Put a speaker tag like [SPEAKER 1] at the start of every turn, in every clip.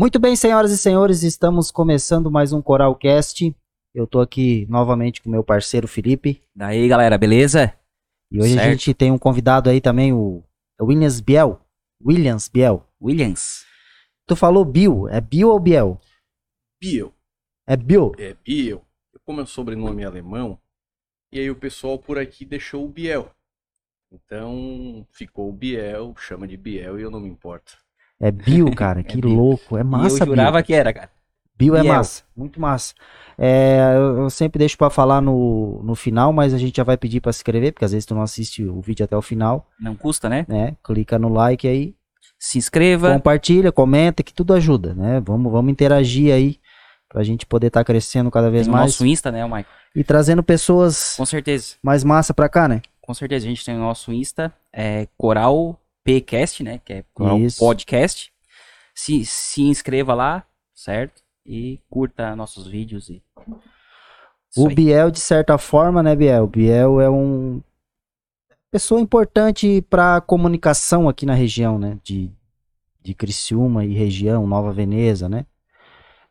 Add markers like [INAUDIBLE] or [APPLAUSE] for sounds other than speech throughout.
[SPEAKER 1] Muito bem, senhoras e senhores, estamos começando mais um Coralcast. Eu tô aqui novamente com meu parceiro Felipe.
[SPEAKER 2] Daí, galera, beleza?
[SPEAKER 1] E hoje a
[SPEAKER 2] Certo.
[SPEAKER 1] gente tem um convidado aí também, o Williams Biel. Williams Biel.
[SPEAKER 2] Williams.
[SPEAKER 1] Tu falou Bill, é Bill ou Biel?
[SPEAKER 3] Biel.
[SPEAKER 1] É Bill.
[SPEAKER 3] É Biel. Como é o sobrenome alemão, e aí o pessoal por aqui deixou o Biel. Então ficou o Biel, chama de Biel e eu não me importo.
[SPEAKER 1] É Bill, [LAUGHS] cara, que
[SPEAKER 2] Bill.
[SPEAKER 1] louco. É
[SPEAKER 2] E
[SPEAKER 1] massa,
[SPEAKER 2] eu jurava
[SPEAKER 1] Bill.
[SPEAKER 2] que era, cara.
[SPEAKER 1] Bill é
[SPEAKER 2] Biel.
[SPEAKER 1] massa, muito massa. É, eu eu sempre deixo pra falar no, no final, mas a gente já vai pedir pra se inscrever, porque às vezes tu não assiste o vídeo até o final,
[SPEAKER 2] Não custa, né?
[SPEAKER 1] né? Clica no like aí,
[SPEAKER 2] Se inscreva.
[SPEAKER 1] compartilha, comenta, que tudo ajuda, né? Vamos, vamos interagir aí pra gente poder estar crescendo cada vez
[SPEAKER 2] Tem o
[SPEAKER 1] mais
[SPEAKER 2] nosso Insta, né, Michael?
[SPEAKER 1] e trazendo pessoas
[SPEAKER 2] Com certeza.
[SPEAKER 1] mais massa pra cá, né?
[SPEAKER 2] Com certeza. A gente tem o nosso Insta, é Coral PCast, né? Que é Coral
[SPEAKER 1] Isso.
[SPEAKER 2] Podcast. Se, se inscreva lá, certo? E curta nossos vídeos. E... Isso
[SPEAKER 1] O
[SPEAKER 2] aí.
[SPEAKER 1] Biel, de certa forma, né, Biel? Biel é um pessoa importante para comunicação aqui na região, né? De, de Criciúma e região, Nova Veneza, né?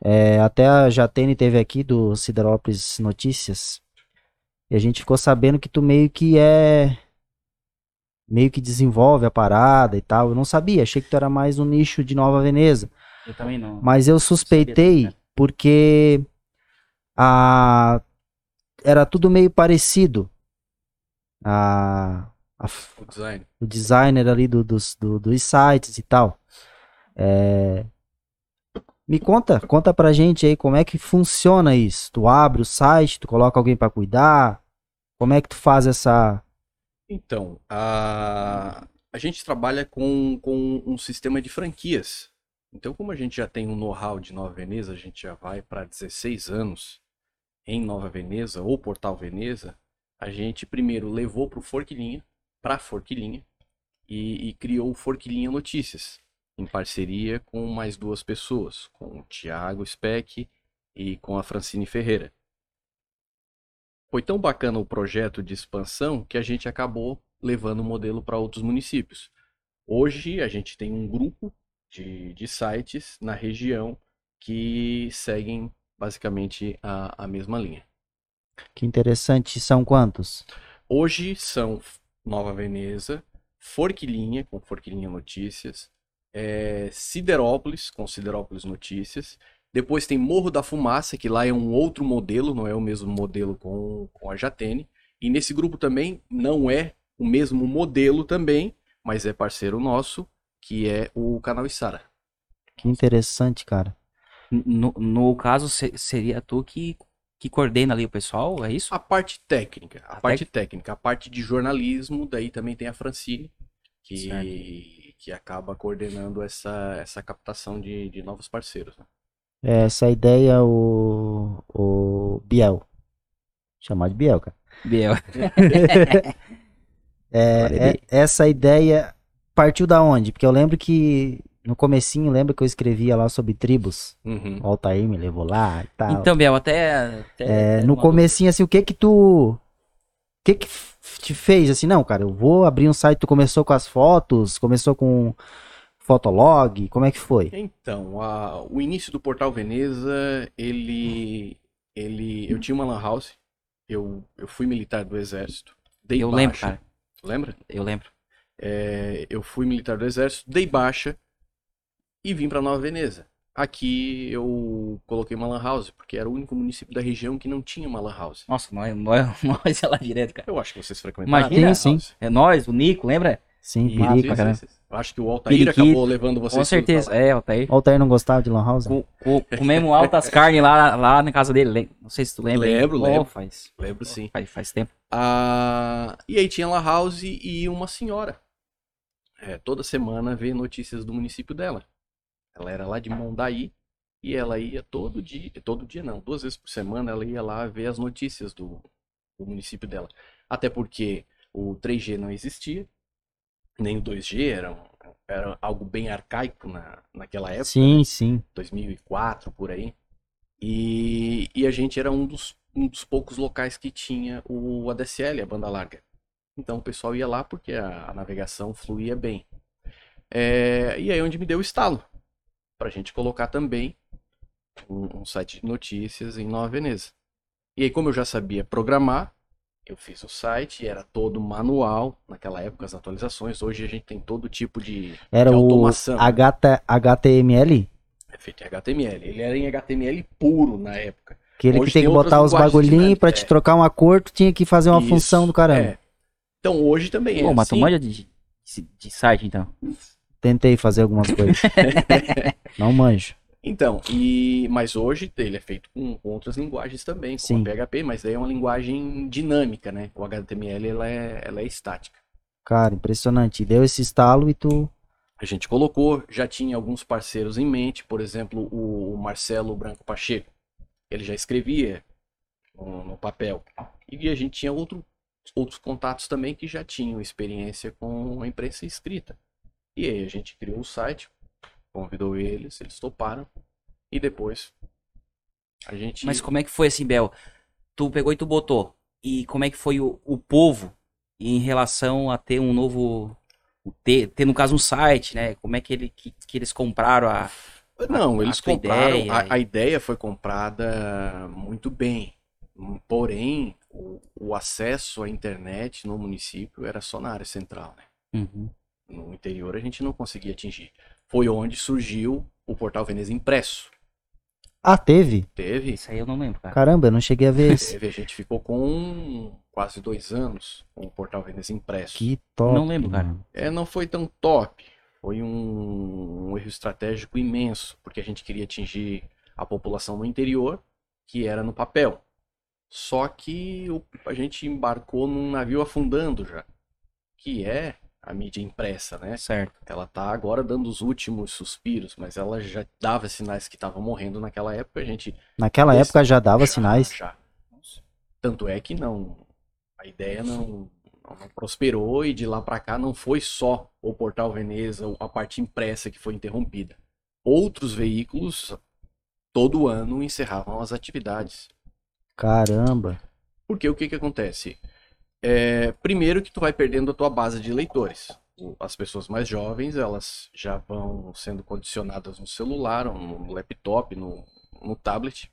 [SPEAKER 1] É, até a Jatene teve aqui do Siderópolis Notícias e a gente ficou sabendo que tu meio que é meio que desenvolve a parada e tal. Eu não sabia, achei que tu era mais um nicho de Nova Veneza.
[SPEAKER 2] Eu também não.
[SPEAKER 1] Mas eu suspeitei
[SPEAKER 2] Sabia, né?
[SPEAKER 1] porque a era tudo meio parecido. A, a
[SPEAKER 3] O design.
[SPEAKER 1] o designer ali do, dos, do- dos sites e tal. É, Me conta, conta pra gente aí como é que funciona isso. Tu abre o site, tu coloca alguém pra cuidar. Como é que tu faz essa
[SPEAKER 3] Então, a, a gente trabalha com, com um sistema de franquias. Então, como a gente já tem um know-how de Nova Veneza, a gente já vai para 16 anos em Nova Veneza ou Portal Veneza, a gente primeiro levou para o Forquilinha, para Forquilinha, e, e criou o Forquilinha Notícias, em parceria com mais duas pessoas, com o Thiago Speck e com a Francine Ferreira. Foi tão bacana o projeto de expansão que a gente acabou levando o modelo para outros municípios. Hoje a gente tem um grupo de, de sites na região que seguem basicamente a, a mesma linha.
[SPEAKER 1] que interessante são quantos?
[SPEAKER 3] Hoje são Nova Veneza, Forquilinha, com Forquilinha Notícias, é, Siderópolis, com Siderópolis Notícias. Depois tem Morro da Fumaça, que lá é um outro modelo, não é o mesmo modelo com, com a Jatene. E nesse grupo também não é o mesmo modelo também, mas é parceiro nosso, que é o canal Isara.
[SPEAKER 1] Que interessante, cara.
[SPEAKER 2] No, no caso, se- seria tu que, que coordena ali o pessoal, é isso?
[SPEAKER 3] A parte técnica, a
[SPEAKER 2] A
[SPEAKER 3] parte técnica, a parte de jornalismo, daí também tem a Francine, que,
[SPEAKER 2] Certo.
[SPEAKER 3] que acaba coordenando essa, essa captação de, de novos parceiros. né?
[SPEAKER 1] É, Essa ideia, o, o Biel. Chamar de Biel, cara.
[SPEAKER 2] Biel. [LAUGHS]
[SPEAKER 1] É, é- essa ideia partiu da onde? Porque eu lembro que no comecinho, lembra que eu escrevia lá sobre tribos?
[SPEAKER 3] Uhum.
[SPEAKER 1] O Altair me levou lá e tal.
[SPEAKER 2] Então, Biel, até. até-
[SPEAKER 1] É,
[SPEAKER 2] até
[SPEAKER 1] no comecinho, assim, o que que tu... O que que te fez, assim, não, cara, eu vou abrir um site, tu começou com as fotos, começou com fotolog, como é que foi?
[SPEAKER 3] Então, a- o início do Portal Veneza, ele, ele, eu tinha uma lan house, eu, eu fui militar do exército, dei
[SPEAKER 2] Eu
[SPEAKER 3] baixa,
[SPEAKER 2] lembro, cara.
[SPEAKER 3] lembra?
[SPEAKER 2] Eu lembro.
[SPEAKER 3] É, eu fui militar do exército, dei baixa e vim para Nova Veneza. Aqui eu coloquei uma lan house, porque era o único município da região que não tinha uma lan house.
[SPEAKER 2] Nossa, nós, nós, [LAUGHS] nós é lá direto, cara.
[SPEAKER 3] Eu acho que vocês frequentaram
[SPEAKER 2] Imagina,
[SPEAKER 3] lan
[SPEAKER 1] sim.
[SPEAKER 2] É nós, o Nico, lembra?
[SPEAKER 1] Sim,
[SPEAKER 3] Isso,
[SPEAKER 1] perigo.
[SPEAKER 3] isso, isso, isso. Eu acho que o Altair acabou levando vocês
[SPEAKER 2] Com certeza. É, Altair.
[SPEAKER 1] O Altair não gostava de lan house?
[SPEAKER 2] Co- co- comemos altas [LAUGHS] carnes lá, lá na casa dele. Não sei se tu lembra. hein?
[SPEAKER 3] Lembro,
[SPEAKER 2] Oh,
[SPEAKER 3] lembro.
[SPEAKER 2] Faz,
[SPEAKER 3] Lembro sim.
[SPEAKER 2] faz, faz tempo.
[SPEAKER 3] Ah, e aí tinha La House e uma senhora. É, toda semana ver notícias do município dela. Ela era lá de Mondaí e ela ia todo dia, todo dia não, duas vezes por semana ela ia lá ver as notícias do, do município dela. Até porque o 3G não existia, nem o 2G, era, um- era algo bem arcaico na, naquela época.
[SPEAKER 1] Sim, sim.
[SPEAKER 3] 2004 por aí. E, e a gente era um dos, um dos poucos locais que tinha o ADSL, a banda larga. Então o pessoal ia lá porque a, a navegação fluía bem. É, e aí onde me deu o estalo. para a gente colocar também um, um site de notícias em Nova Veneza. E aí, como eu já sabia programar, eu fiz o site, era todo manual, naquela época as atualizações, hoje a gente tem todo tipo de,
[SPEAKER 1] Era
[SPEAKER 3] de
[SPEAKER 1] o
[SPEAKER 3] automação.
[SPEAKER 1] HT HTML?
[SPEAKER 3] É feito em HTML. Ele era em HTML puro na época.
[SPEAKER 1] Aquele
[SPEAKER 3] Hoje
[SPEAKER 1] que tem
[SPEAKER 3] tem
[SPEAKER 1] que botar os bagulhinhos
[SPEAKER 3] dinâmicas,
[SPEAKER 1] pra te
[SPEAKER 3] é.
[SPEAKER 1] trocar uma cor, tu tinha que fazer uma
[SPEAKER 3] Isso,
[SPEAKER 1] função do caramba.
[SPEAKER 3] é. Então hoje também é
[SPEAKER 2] Pô, mas tu
[SPEAKER 3] assim.
[SPEAKER 2] manja de, de, de site, então.
[SPEAKER 1] Tentei fazer algumas coisas. [LAUGHS] Não manjo.
[SPEAKER 3] Então, e mas hoje ele é feito com, com outras linguagens também, com
[SPEAKER 1] Sim.
[SPEAKER 3] a PHP, mas daí é uma linguagem dinâmica, né? O HTML ela é, ela é estática.
[SPEAKER 1] Cara, impressionante. Deu esse estalo e tu.
[SPEAKER 3] A gente colocou, já tinha alguns parceiros em mente, por exemplo, o Marcelo Branco Pacheco. Ele já escrevia no, no papel. E a gente tinha outro, outros contatos também que já tinham experiência com a imprensa escrita. E aí a gente criou o site, convidou eles, eles toparam. E depois a gente.
[SPEAKER 2] Mas como é que foi assim, Bel? Tu pegou e tu botou. E como é que foi o, o povo em relação a ter um novo. Ter, ter, no caso, um site, né? Como é que, ele, que, que eles compraram a.
[SPEAKER 3] Não,
[SPEAKER 2] a
[SPEAKER 3] eles
[SPEAKER 2] tua
[SPEAKER 3] compraram.
[SPEAKER 2] ideia
[SPEAKER 3] a,
[SPEAKER 2] e-
[SPEAKER 3] a ideia foi comprada muito bem. Porém, o, o acesso à internet no município era só na área central, né?
[SPEAKER 2] Uhum.
[SPEAKER 3] No interior a gente não conseguia atingir. Foi onde surgiu o Portal Veneza Impresso.
[SPEAKER 1] Ah, teve?
[SPEAKER 3] Teve,
[SPEAKER 2] Isso aí eu não lembro, cara.
[SPEAKER 1] Caramba, eu não cheguei a ver [LAUGHS] esse.
[SPEAKER 3] teve, a gente ficou com quase dois anos com o Portal Veneza Impresso.
[SPEAKER 1] Que top.
[SPEAKER 2] Não lembro, cara.
[SPEAKER 3] É, não foi tão top. Foi um, um erro estratégico imenso, porque a gente queria atingir a população no interior, que era no papel. Só que o- a gente embarcou num navio afundando já, que é a mídia impressa, né?
[SPEAKER 2] Certo.
[SPEAKER 3] Ela tá agora dando os últimos suspiros, mas ela já dava sinais que estava morrendo naquela época. A gente
[SPEAKER 1] Naquela
[SPEAKER 3] Esse-
[SPEAKER 1] época já dava
[SPEAKER 3] já,
[SPEAKER 1] sinais.
[SPEAKER 3] já. Tanto é que não, a ideia não, não, prosperou e de lá para cá não foi só o Portal Veneza, a parte impressa que foi interrompida. Outros veículos todo ano encerravam as atividades.
[SPEAKER 1] Caramba.
[SPEAKER 3] Porque o que que acontece? É, primeiro que tu vai perdendo a tua base de leitores. As pessoas mais jovens, elas já vão sendo condicionadas no celular, no laptop, no, no tablet.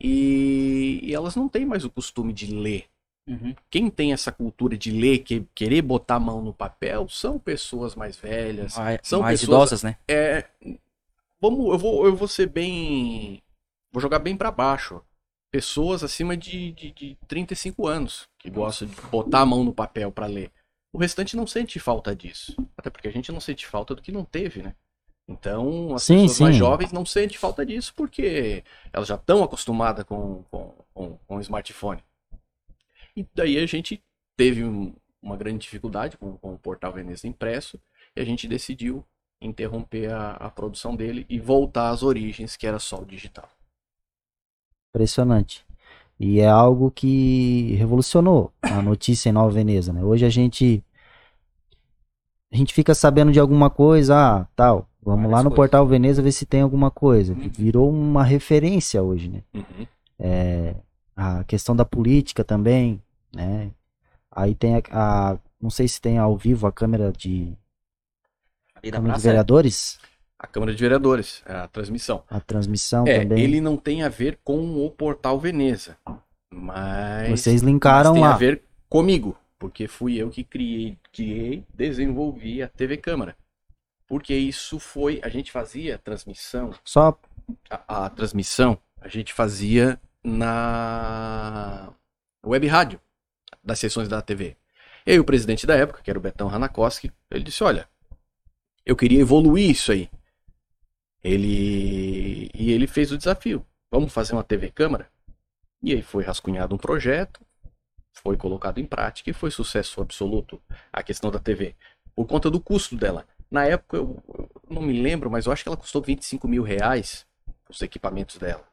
[SPEAKER 3] E, e elas não têm mais o costume de ler.
[SPEAKER 2] Uhum.
[SPEAKER 3] Quem tem essa cultura de ler, que, querer botar a mão no papel, são pessoas mais velhas.
[SPEAKER 2] Mais,
[SPEAKER 3] São
[SPEAKER 2] mais
[SPEAKER 3] pessoas-
[SPEAKER 2] idosas, né?
[SPEAKER 3] É, vamos, eu vou, eu vou ser bem, vou jogar bem pra baixo. Pessoas acima de, de, de 35 anos que gostam de botar a mão no papel pra ler. O restante não sente falta disso. Até porque a gente não sente falta do que não teve, né? Então, as
[SPEAKER 1] Sim,
[SPEAKER 3] pessoas mais
[SPEAKER 1] sim.
[SPEAKER 3] jovens não sentem falta disso porque elas já estão acostumadas com, com, com, com o smartphone. E daí a gente teve um- uma grande dificuldade com, com o portal Veneza impresso e a gente decidiu interromper a, a produção dele e voltar às origens, que era só o digital.
[SPEAKER 1] Impressionante. E é algo que revolucionou a notícia em Nova Veneza, né? Hoje a gente a gente fica sabendo de alguma coisa, ah, tal, vamos
[SPEAKER 3] Várias
[SPEAKER 1] lá no
[SPEAKER 3] coisas.
[SPEAKER 1] Portal Veneza ver se tem alguma coisa.
[SPEAKER 2] Uhum.
[SPEAKER 1] Virou uma referência hoje, né? É, a questão da política também, né? Aí tem a, a- não sei se tem ao vivo a câmera de, câmera de
[SPEAKER 2] praça.
[SPEAKER 1] vereadores,
[SPEAKER 3] A Câmara de Vereadores, a transmissão.
[SPEAKER 1] a transmissão
[SPEAKER 3] É,
[SPEAKER 1] também.
[SPEAKER 3] ele não tem a ver com o portal Veneza, mas
[SPEAKER 1] Vocês
[SPEAKER 3] mas
[SPEAKER 1] linkaram
[SPEAKER 3] tem
[SPEAKER 1] lá.
[SPEAKER 3] a ver comigo, porque fui eu que criei, criei, desenvolvi a TV Câmara. Porque isso foi, a gente fazia transmissão
[SPEAKER 1] Só
[SPEAKER 3] a, a transmissão a gente fazia na web rádio das sessões da TV. E aí o presidente da época, que era o Betão Hanakoski, ele disse, olha, eu queria evoluir isso aí. Ele e ele fez o desafio. Vamos fazer uma TV câmara? E aí foi rascunhado um projeto, foi colocado em prática e foi sucesso absoluto a questão da TV. Por conta do custo dela. Na época, eu, eu não me lembro, mas eu acho que ela custou 25 mil reais os equipamentos dela.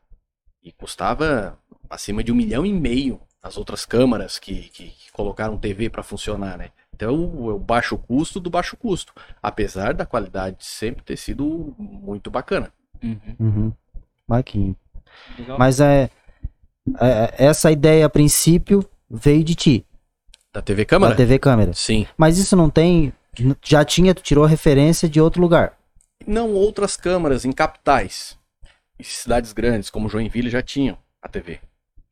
[SPEAKER 3] E custava acima de um milhão e meio as outras câmaras que, que, que colocaram TV para funcionar, né? Então, o, o baixo custo do baixo custo. Apesar da qualidade sempre ter sido muito bacana.
[SPEAKER 2] Uhum.
[SPEAKER 1] Uhum.
[SPEAKER 2] Legal.
[SPEAKER 1] Mas é, é- essa ideia a princípio veio de ti,
[SPEAKER 3] Da TV câmara?
[SPEAKER 1] da TV câmera.
[SPEAKER 3] Sim.
[SPEAKER 1] Mas isso não tem, já tinha, tu tirou referência de outro lugar.
[SPEAKER 3] Não outras câmaras em capitais. Em cidades grandes, como Joinville, já tinham a TV.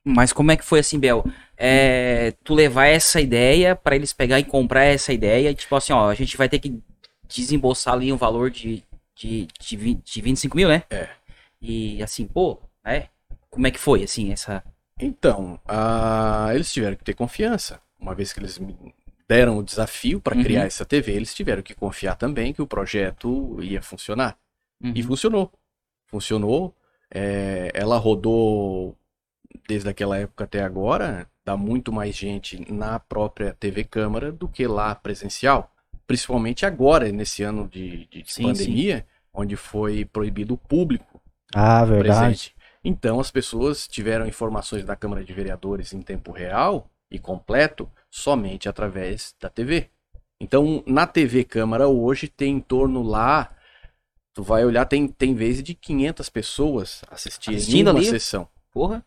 [SPEAKER 2] Mas como é que foi assim, Bel? É, tu levar essa ideia pra eles pegar e comprar essa ideia, tipo assim, ó, a gente vai ter que desembolsar ali um valor de, de, de, 20, de 25 mil, né?
[SPEAKER 3] É.
[SPEAKER 2] E assim, pô, né? Como é que foi, assim, essa...
[SPEAKER 3] Então, ah, eles tiveram que ter confiança. Uma vez que eles me deram o desafio para
[SPEAKER 2] Uhum.
[SPEAKER 3] criar essa TV, eles tiveram que confiar também que o projeto ia funcionar. E
[SPEAKER 2] Uhum.
[SPEAKER 3] funcionou. Funcionou. É, ela rodou desde aquela época até agora. Dá muito mais gente na própria TV Câmara do que lá presencial. Principalmente agora, nesse ano de, de
[SPEAKER 2] Sim,
[SPEAKER 3] pandemia, onde foi proibido o público
[SPEAKER 1] Ah, verdade.
[SPEAKER 3] presente. Então as pessoas tiveram informações da Câmara de Vereadores em tempo real e completo somente através da TV. Então na TV Câmara hoje tem em torno lá, tu vai olhar, tem, tem vezes de 500 pessoas assistindo,
[SPEAKER 2] Assistindo
[SPEAKER 3] uma
[SPEAKER 2] ali?
[SPEAKER 3] sessão.
[SPEAKER 2] Porra.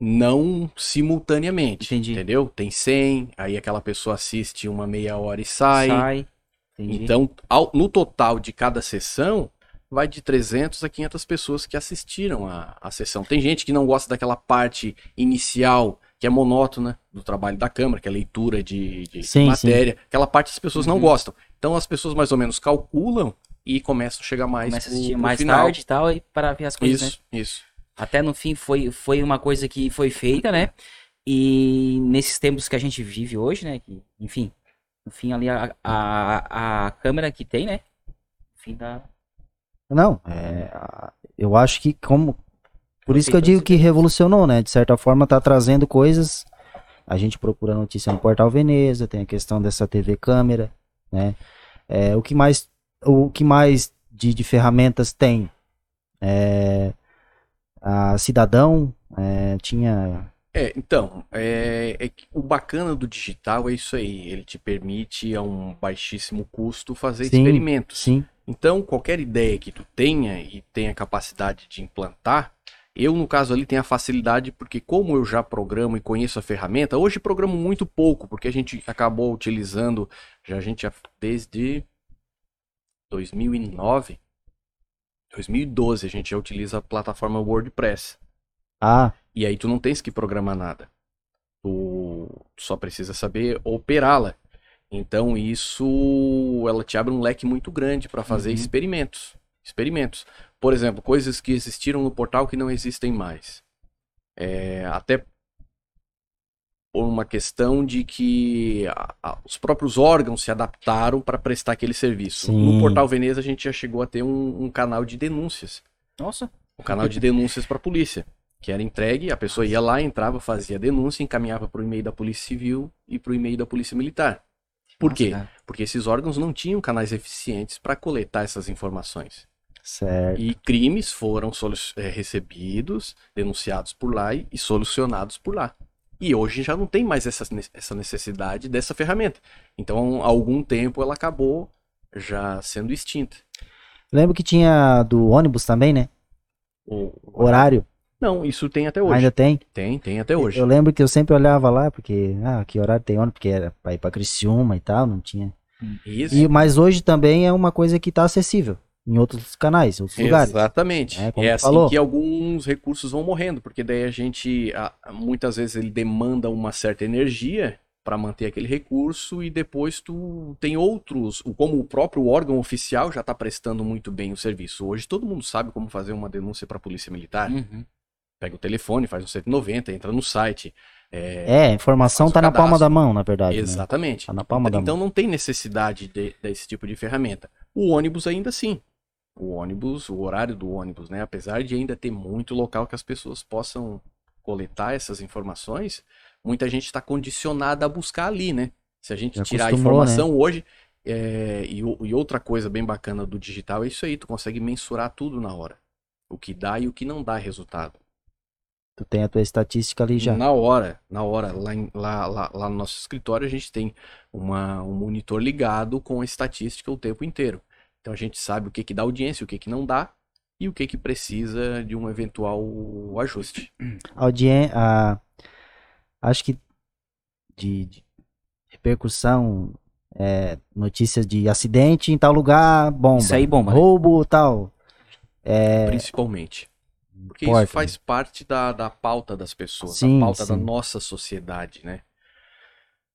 [SPEAKER 3] Não simultaneamente,
[SPEAKER 2] Entendi.
[SPEAKER 3] entendeu? Tem 100, aí aquela pessoa assiste uma meia hora e sai.
[SPEAKER 2] Sai. Entendi.
[SPEAKER 3] Então, ao- no total de cada sessão, vai de 300 a 500 pessoas que assistiram a, a sessão. Tem gente que não gosta daquela parte inicial, que é monótona, do trabalho da Câmara, que é leitura de, de
[SPEAKER 1] Sim,
[SPEAKER 3] matéria. Aquela parte as pessoas não
[SPEAKER 2] Uhum.
[SPEAKER 3] gostam. Então, as pessoas mais ou menos calculam e começam a chegar mais
[SPEAKER 2] Começa a
[SPEAKER 3] pro-
[SPEAKER 2] assistir
[SPEAKER 3] pro
[SPEAKER 2] mais
[SPEAKER 3] final.
[SPEAKER 2] tarde e tal, e para ver as coisas, né?
[SPEAKER 3] Isso, isso.
[SPEAKER 2] Até no fim foi, foi uma coisa que foi feita, né? E nesses tempos que a gente vive hoje, né? Que, enfim, no fim ali a, a, a câmera que tem, né? No fim da.
[SPEAKER 1] Não, é, eu acho que como por isso que eu digo que revolucionou, né? De certa forma tá trazendo coisas. A gente procura notícia no Portal Veneza, tem a questão dessa TV câmera, né? É, o que mais o que mais de, de ferramentas tem? É, a Cidadão é, tinha
[SPEAKER 3] É, então, é, é o bacana do digital é isso aí. Ele te permite, a um baixíssimo custo, fazer
[SPEAKER 1] Sim,
[SPEAKER 3] experimentos.
[SPEAKER 1] sim,
[SPEAKER 3] Então, qualquer ideia que tu tenha e tenha capacidade de implantar, eu, no caso ali, tenho a facilidade, porque como eu já programo e conheço a ferramenta, hoje programo muito pouco, porque a gente acabou utilizando, já a gente já desde 2009, 2012, a gente já utiliza a plataforma WordPress.
[SPEAKER 1] ah,
[SPEAKER 3] E aí tu não tens que programar nada. Tu só precisa saber operá-la. Então isso ela te abre um leque muito grande para fazer
[SPEAKER 2] Uhum.
[SPEAKER 3] experimentos. Experimentos. Por exemplo, coisas que existiram no portal que não existem mais. É, até por uma questão de que a- a- os próprios órgãos se adaptaram para prestar aquele serviço.
[SPEAKER 1] Sim.
[SPEAKER 3] No portal Veneza a gente já chegou a ter um- um canal de denúncias
[SPEAKER 2] Nossa.
[SPEAKER 3] o canal de denúncias para a polícia, que era entregue, a pessoa ia lá, entrava, fazia a denúncia, encaminhava para o e-mail da Polícia Civil e para o e-mail da Polícia Militar. Por
[SPEAKER 2] Nossa,
[SPEAKER 3] quê?
[SPEAKER 2] cara.
[SPEAKER 3] Porque esses órgãos não tinham canais eficientes para coletar essas informações.
[SPEAKER 1] certo.
[SPEAKER 3] E crimes foram eh, recebidos, denunciados por lá e, e solucionados por lá. E hoje já não tem mais essa, essa necessidade dessa ferramenta. Então, há algum tempo ela acabou já sendo extinta.
[SPEAKER 1] Lembro que tinha do ônibus também, né?
[SPEAKER 3] O,
[SPEAKER 1] Horário,
[SPEAKER 3] Não, isso tem até hoje.
[SPEAKER 1] ainda tem.
[SPEAKER 3] Tem, tem até hoje.
[SPEAKER 1] Eu lembro que eu sempre olhava lá, porque, ah, que horário tem ônibus, porque era pra ir pra Criciúma e tal, não tinha.
[SPEAKER 3] Isso.
[SPEAKER 1] E, mas hoje também é uma coisa que tá acessível em outros canais, em outros lugares.
[SPEAKER 3] Exatamente.
[SPEAKER 1] É,
[SPEAKER 3] É,
[SPEAKER 1] tu
[SPEAKER 3] assim
[SPEAKER 1] falou.
[SPEAKER 3] que alguns recursos vão morrendo, porque daí a gente, a- muitas vezes ele demanda uma certa energia para manter aquele recurso e depois tu tem outros, como o próprio órgão oficial já está prestando muito bem o serviço. Hoje todo mundo sabe como fazer uma denúncia para a Polícia Militar.
[SPEAKER 2] Uhum.
[SPEAKER 3] Pega o telefone, faz um 190, entra no site. É,
[SPEAKER 1] É, a informação
[SPEAKER 3] Faz o
[SPEAKER 1] tá na palma da mão, na verdade. né?
[SPEAKER 3] exatamente.
[SPEAKER 1] Tá na palma da
[SPEAKER 3] Então
[SPEAKER 1] mão.
[SPEAKER 3] não tem necessidade de- desse tipo de ferramenta. O ônibus ainda sim. O ônibus, o horário do ônibus, né? Apesar de ainda ter muito local que as pessoas possam coletar essas informações, muita gente está condicionada a buscar ali, né? Se a gente
[SPEAKER 1] Já
[SPEAKER 3] tirar a
[SPEAKER 1] né?
[SPEAKER 3] informação hoje, é, e, e outra coisa bem bacana do digital é isso aí, tu consegue mensurar tudo na hora. O que dá e o que não dá resultado.
[SPEAKER 1] Tu tem a tua estatística ali já.
[SPEAKER 3] Na hora, na hora, lá, em- lá, lá, lá no nosso escritório, a gente tem uma, um monitor ligado com a estatística o tempo inteiro. Então a gente sabe o que, que dá audiência, o que, que não dá e o que, que precisa de um eventual ajuste.
[SPEAKER 1] Audien a, acho que de, de repercussão é, notícias de acidente em tal lugar, bomba.
[SPEAKER 2] Isso aí, bomba, né?
[SPEAKER 1] Roubo, tal. É,
[SPEAKER 3] Principalmente. Porque
[SPEAKER 1] Importa,
[SPEAKER 3] isso faz parte da, da pauta das pessoas,
[SPEAKER 1] Sim,
[SPEAKER 3] da pauta da
[SPEAKER 1] sim.
[SPEAKER 3] nossa sociedade, né?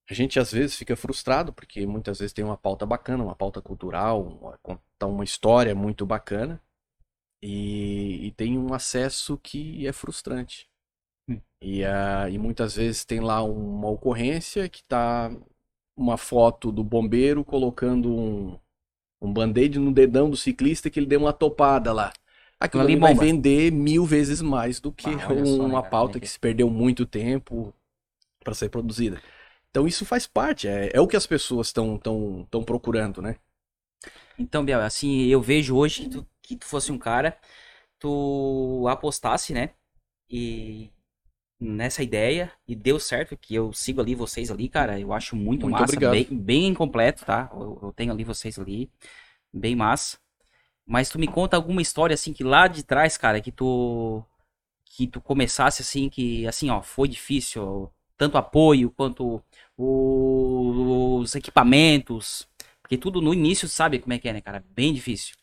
[SPEAKER 3] A gente às vezes fica frustrado porque muitas vezes tem uma pauta bacana, uma pauta cultural, uma, contar uma história muito bacana e, e tem um acesso que é frustrante.
[SPEAKER 2] Hum.
[SPEAKER 3] E, ah, e muitas vezes tem lá uma ocorrência que tá uma foto do bombeiro colocando um, um band-aid no dedão do ciclista que ele deu uma topada lá. Aquilo
[SPEAKER 2] Ali
[SPEAKER 3] vai
[SPEAKER 2] bomba.
[SPEAKER 3] vender mil vezes mais do que
[SPEAKER 2] Ah, olha só, [LAUGHS] né,
[SPEAKER 3] uma pauta que- se perdeu muito tempo para ser produzida. Então isso faz parte, é, é o que as pessoas estão tão, tão procurando, né?
[SPEAKER 2] Então, Biel, assim, eu vejo hoje que tu, que tu fosse um cara, tu apostasse, né? E nessa ideia, e deu certo, que eu sigo ali vocês ali, cara, eu acho muito,
[SPEAKER 3] Muito
[SPEAKER 2] massa,
[SPEAKER 3] obrigado.
[SPEAKER 2] bem, bem completo, tá? Eu, eu tenho ali vocês ali, bem massa. Mas tu me conta alguma história, assim, que lá de trás, cara, que tu, que tu começasse, assim, que, assim, ó, foi difícil, tanto apoio quanto os equipamentos, porque tudo no início sabe como é que é, né, cara? Bem difícil.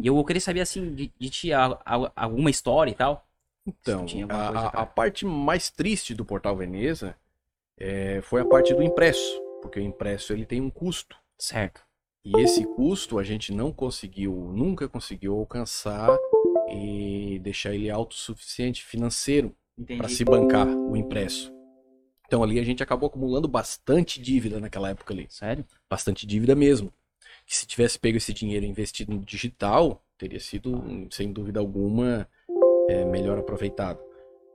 [SPEAKER 2] E eu queria saber, assim, de, de ti a- a- alguma história e tal.
[SPEAKER 3] Então, a,
[SPEAKER 2] coisa
[SPEAKER 3] a- parte mais triste do Portal Veneza é, foi a parte do impresso, porque o impresso ele tem um custo.
[SPEAKER 2] Certo.
[SPEAKER 3] E esse custo a gente não conseguiu, nunca conseguiu alcançar e deixar ele autossuficiente financeiro para se bancar o impresso. Então ali a gente acabou acumulando bastante dívida naquela época ali.
[SPEAKER 2] Sério?
[SPEAKER 3] bastante dívida mesmo. Que se tivesse pego esse dinheiro investido no digital, teria sido, sem dúvida alguma, é, melhor aproveitado.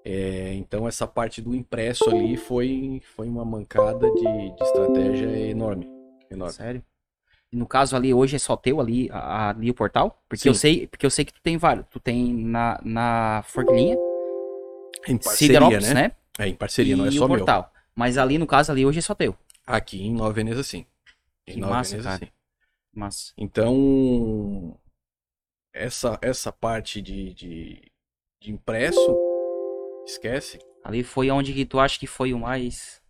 [SPEAKER 3] É, então essa parte do impresso ali foi, foi uma mancada de, de estratégia enorme. enorme.
[SPEAKER 2] Sério? No caso ali, hoje é só teu ali, a- ali o portal? Porque
[SPEAKER 3] Sim.
[SPEAKER 2] eu sei, porque eu sei que tu tem vários. Tu tem na, na Forquilinha,
[SPEAKER 3] Em parceria,
[SPEAKER 2] Siderópolis,
[SPEAKER 3] né?
[SPEAKER 2] né?
[SPEAKER 3] É, em parceria, não é só
[SPEAKER 2] o
[SPEAKER 3] meu.
[SPEAKER 2] portal. Mas ali no caso ali hoje é só teu.
[SPEAKER 3] Aqui em Nova Veneza, sim. Em
[SPEAKER 2] Que
[SPEAKER 3] Nova
[SPEAKER 2] massa,
[SPEAKER 3] Veneza,
[SPEAKER 2] cara.
[SPEAKER 3] sim.
[SPEAKER 2] Mas
[SPEAKER 3] Então, essa, essa parte de, de, de impresso, esquece.
[SPEAKER 2] ali foi onde que tu acha que foi o mais.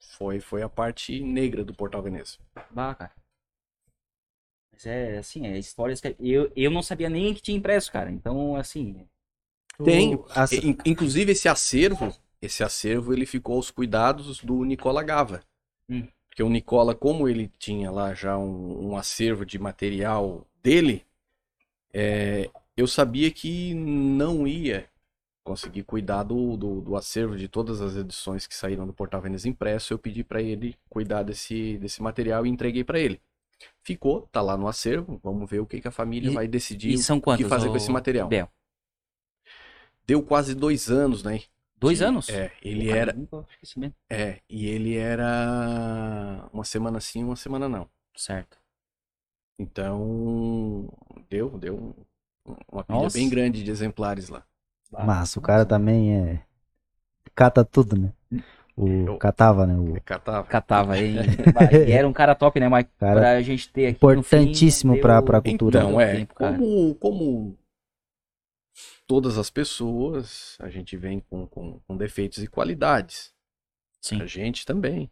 [SPEAKER 3] Foi, foi a parte negra do Portal Veneza.
[SPEAKER 2] Bah, cara. Mas é assim, é histórias que. Eu, eu não sabia nem que tinha impresso, cara. Então, assim.
[SPEAKER 3] Tem.
[SPEAKER 1] o- as-
[SPEAKER 3] In- Inclusive esse acervo, esse acervo ele ficou aos cuidados do Nicola Gava.
[SPEAKER 2] Hum.
[SPEAKER 3] Porque o Nicola, como ele tinha lá já um, um acervo de material dele, é, eu sabia que não ia conseguir cuidar do, do, do acervo de todas as edições que saíram do Portal Veneza Impresso. Eu pedi para ele cuidar desse, desse material e entreguei para ele. Ficou, tá lá no acervo. Vamos ver o que, que a família
[SPEAKER 2] E-
[SPEAKER 3] vai decidir
[SPEAKER 2] E são
[SPEAKER 3] o
[SPEAKER 2] quantos?
[SPEAKER 3] que fazer com esse material.
[SPEAKER 2] Bel?
[SPEAKER 3] Deu quase dois anos, né?
[SPEAKER 2] Dois
[SPEAKER 3] que-
[SPEAKER 2] anos?
[SPEAKER 3] É, ele era. É, e ele era uma semana sim, uma semana não.
[SPEAKER 2] Certo.
[SPEAKER 3] Então, deu, deu um- uma pilha
[SPEAKER 2] Nossa.
[SPEAKER 3] bem grande de exemplares lá.
[SPEAKER 1] Massa, o cara também é. Cata tudo, né? O
[SPEAKER 3] Eu-
[SPEAKER 1] catava, né? O
[SPEAKER 3] Catava.
[SPEAKER 2] Catava aí. [LAUGHS] e era um cara top, né, Mike?
[SPEAKER 1] cara
[SPEAKER 2] pra gente ter aqui.
[SPEAKER 1] importantíssimo
[SPEAKER 2] no fim,
[SPEAKER 1] pra,
[SPEAKER 2] deu-
[SPEAKER 1] pra cultura.
[SPEAKER 3] Então,
[SPEAKER 2] Deu
[SPEAKER 3] é,
[SPEAKER 2] tempo,
[SPEAKER 3] como, como todas as pessoas, a gente vem com, com, com defeitos e qualidades.
[SPEAKER 2] Sim.
[SPEAKER 3] A gente também.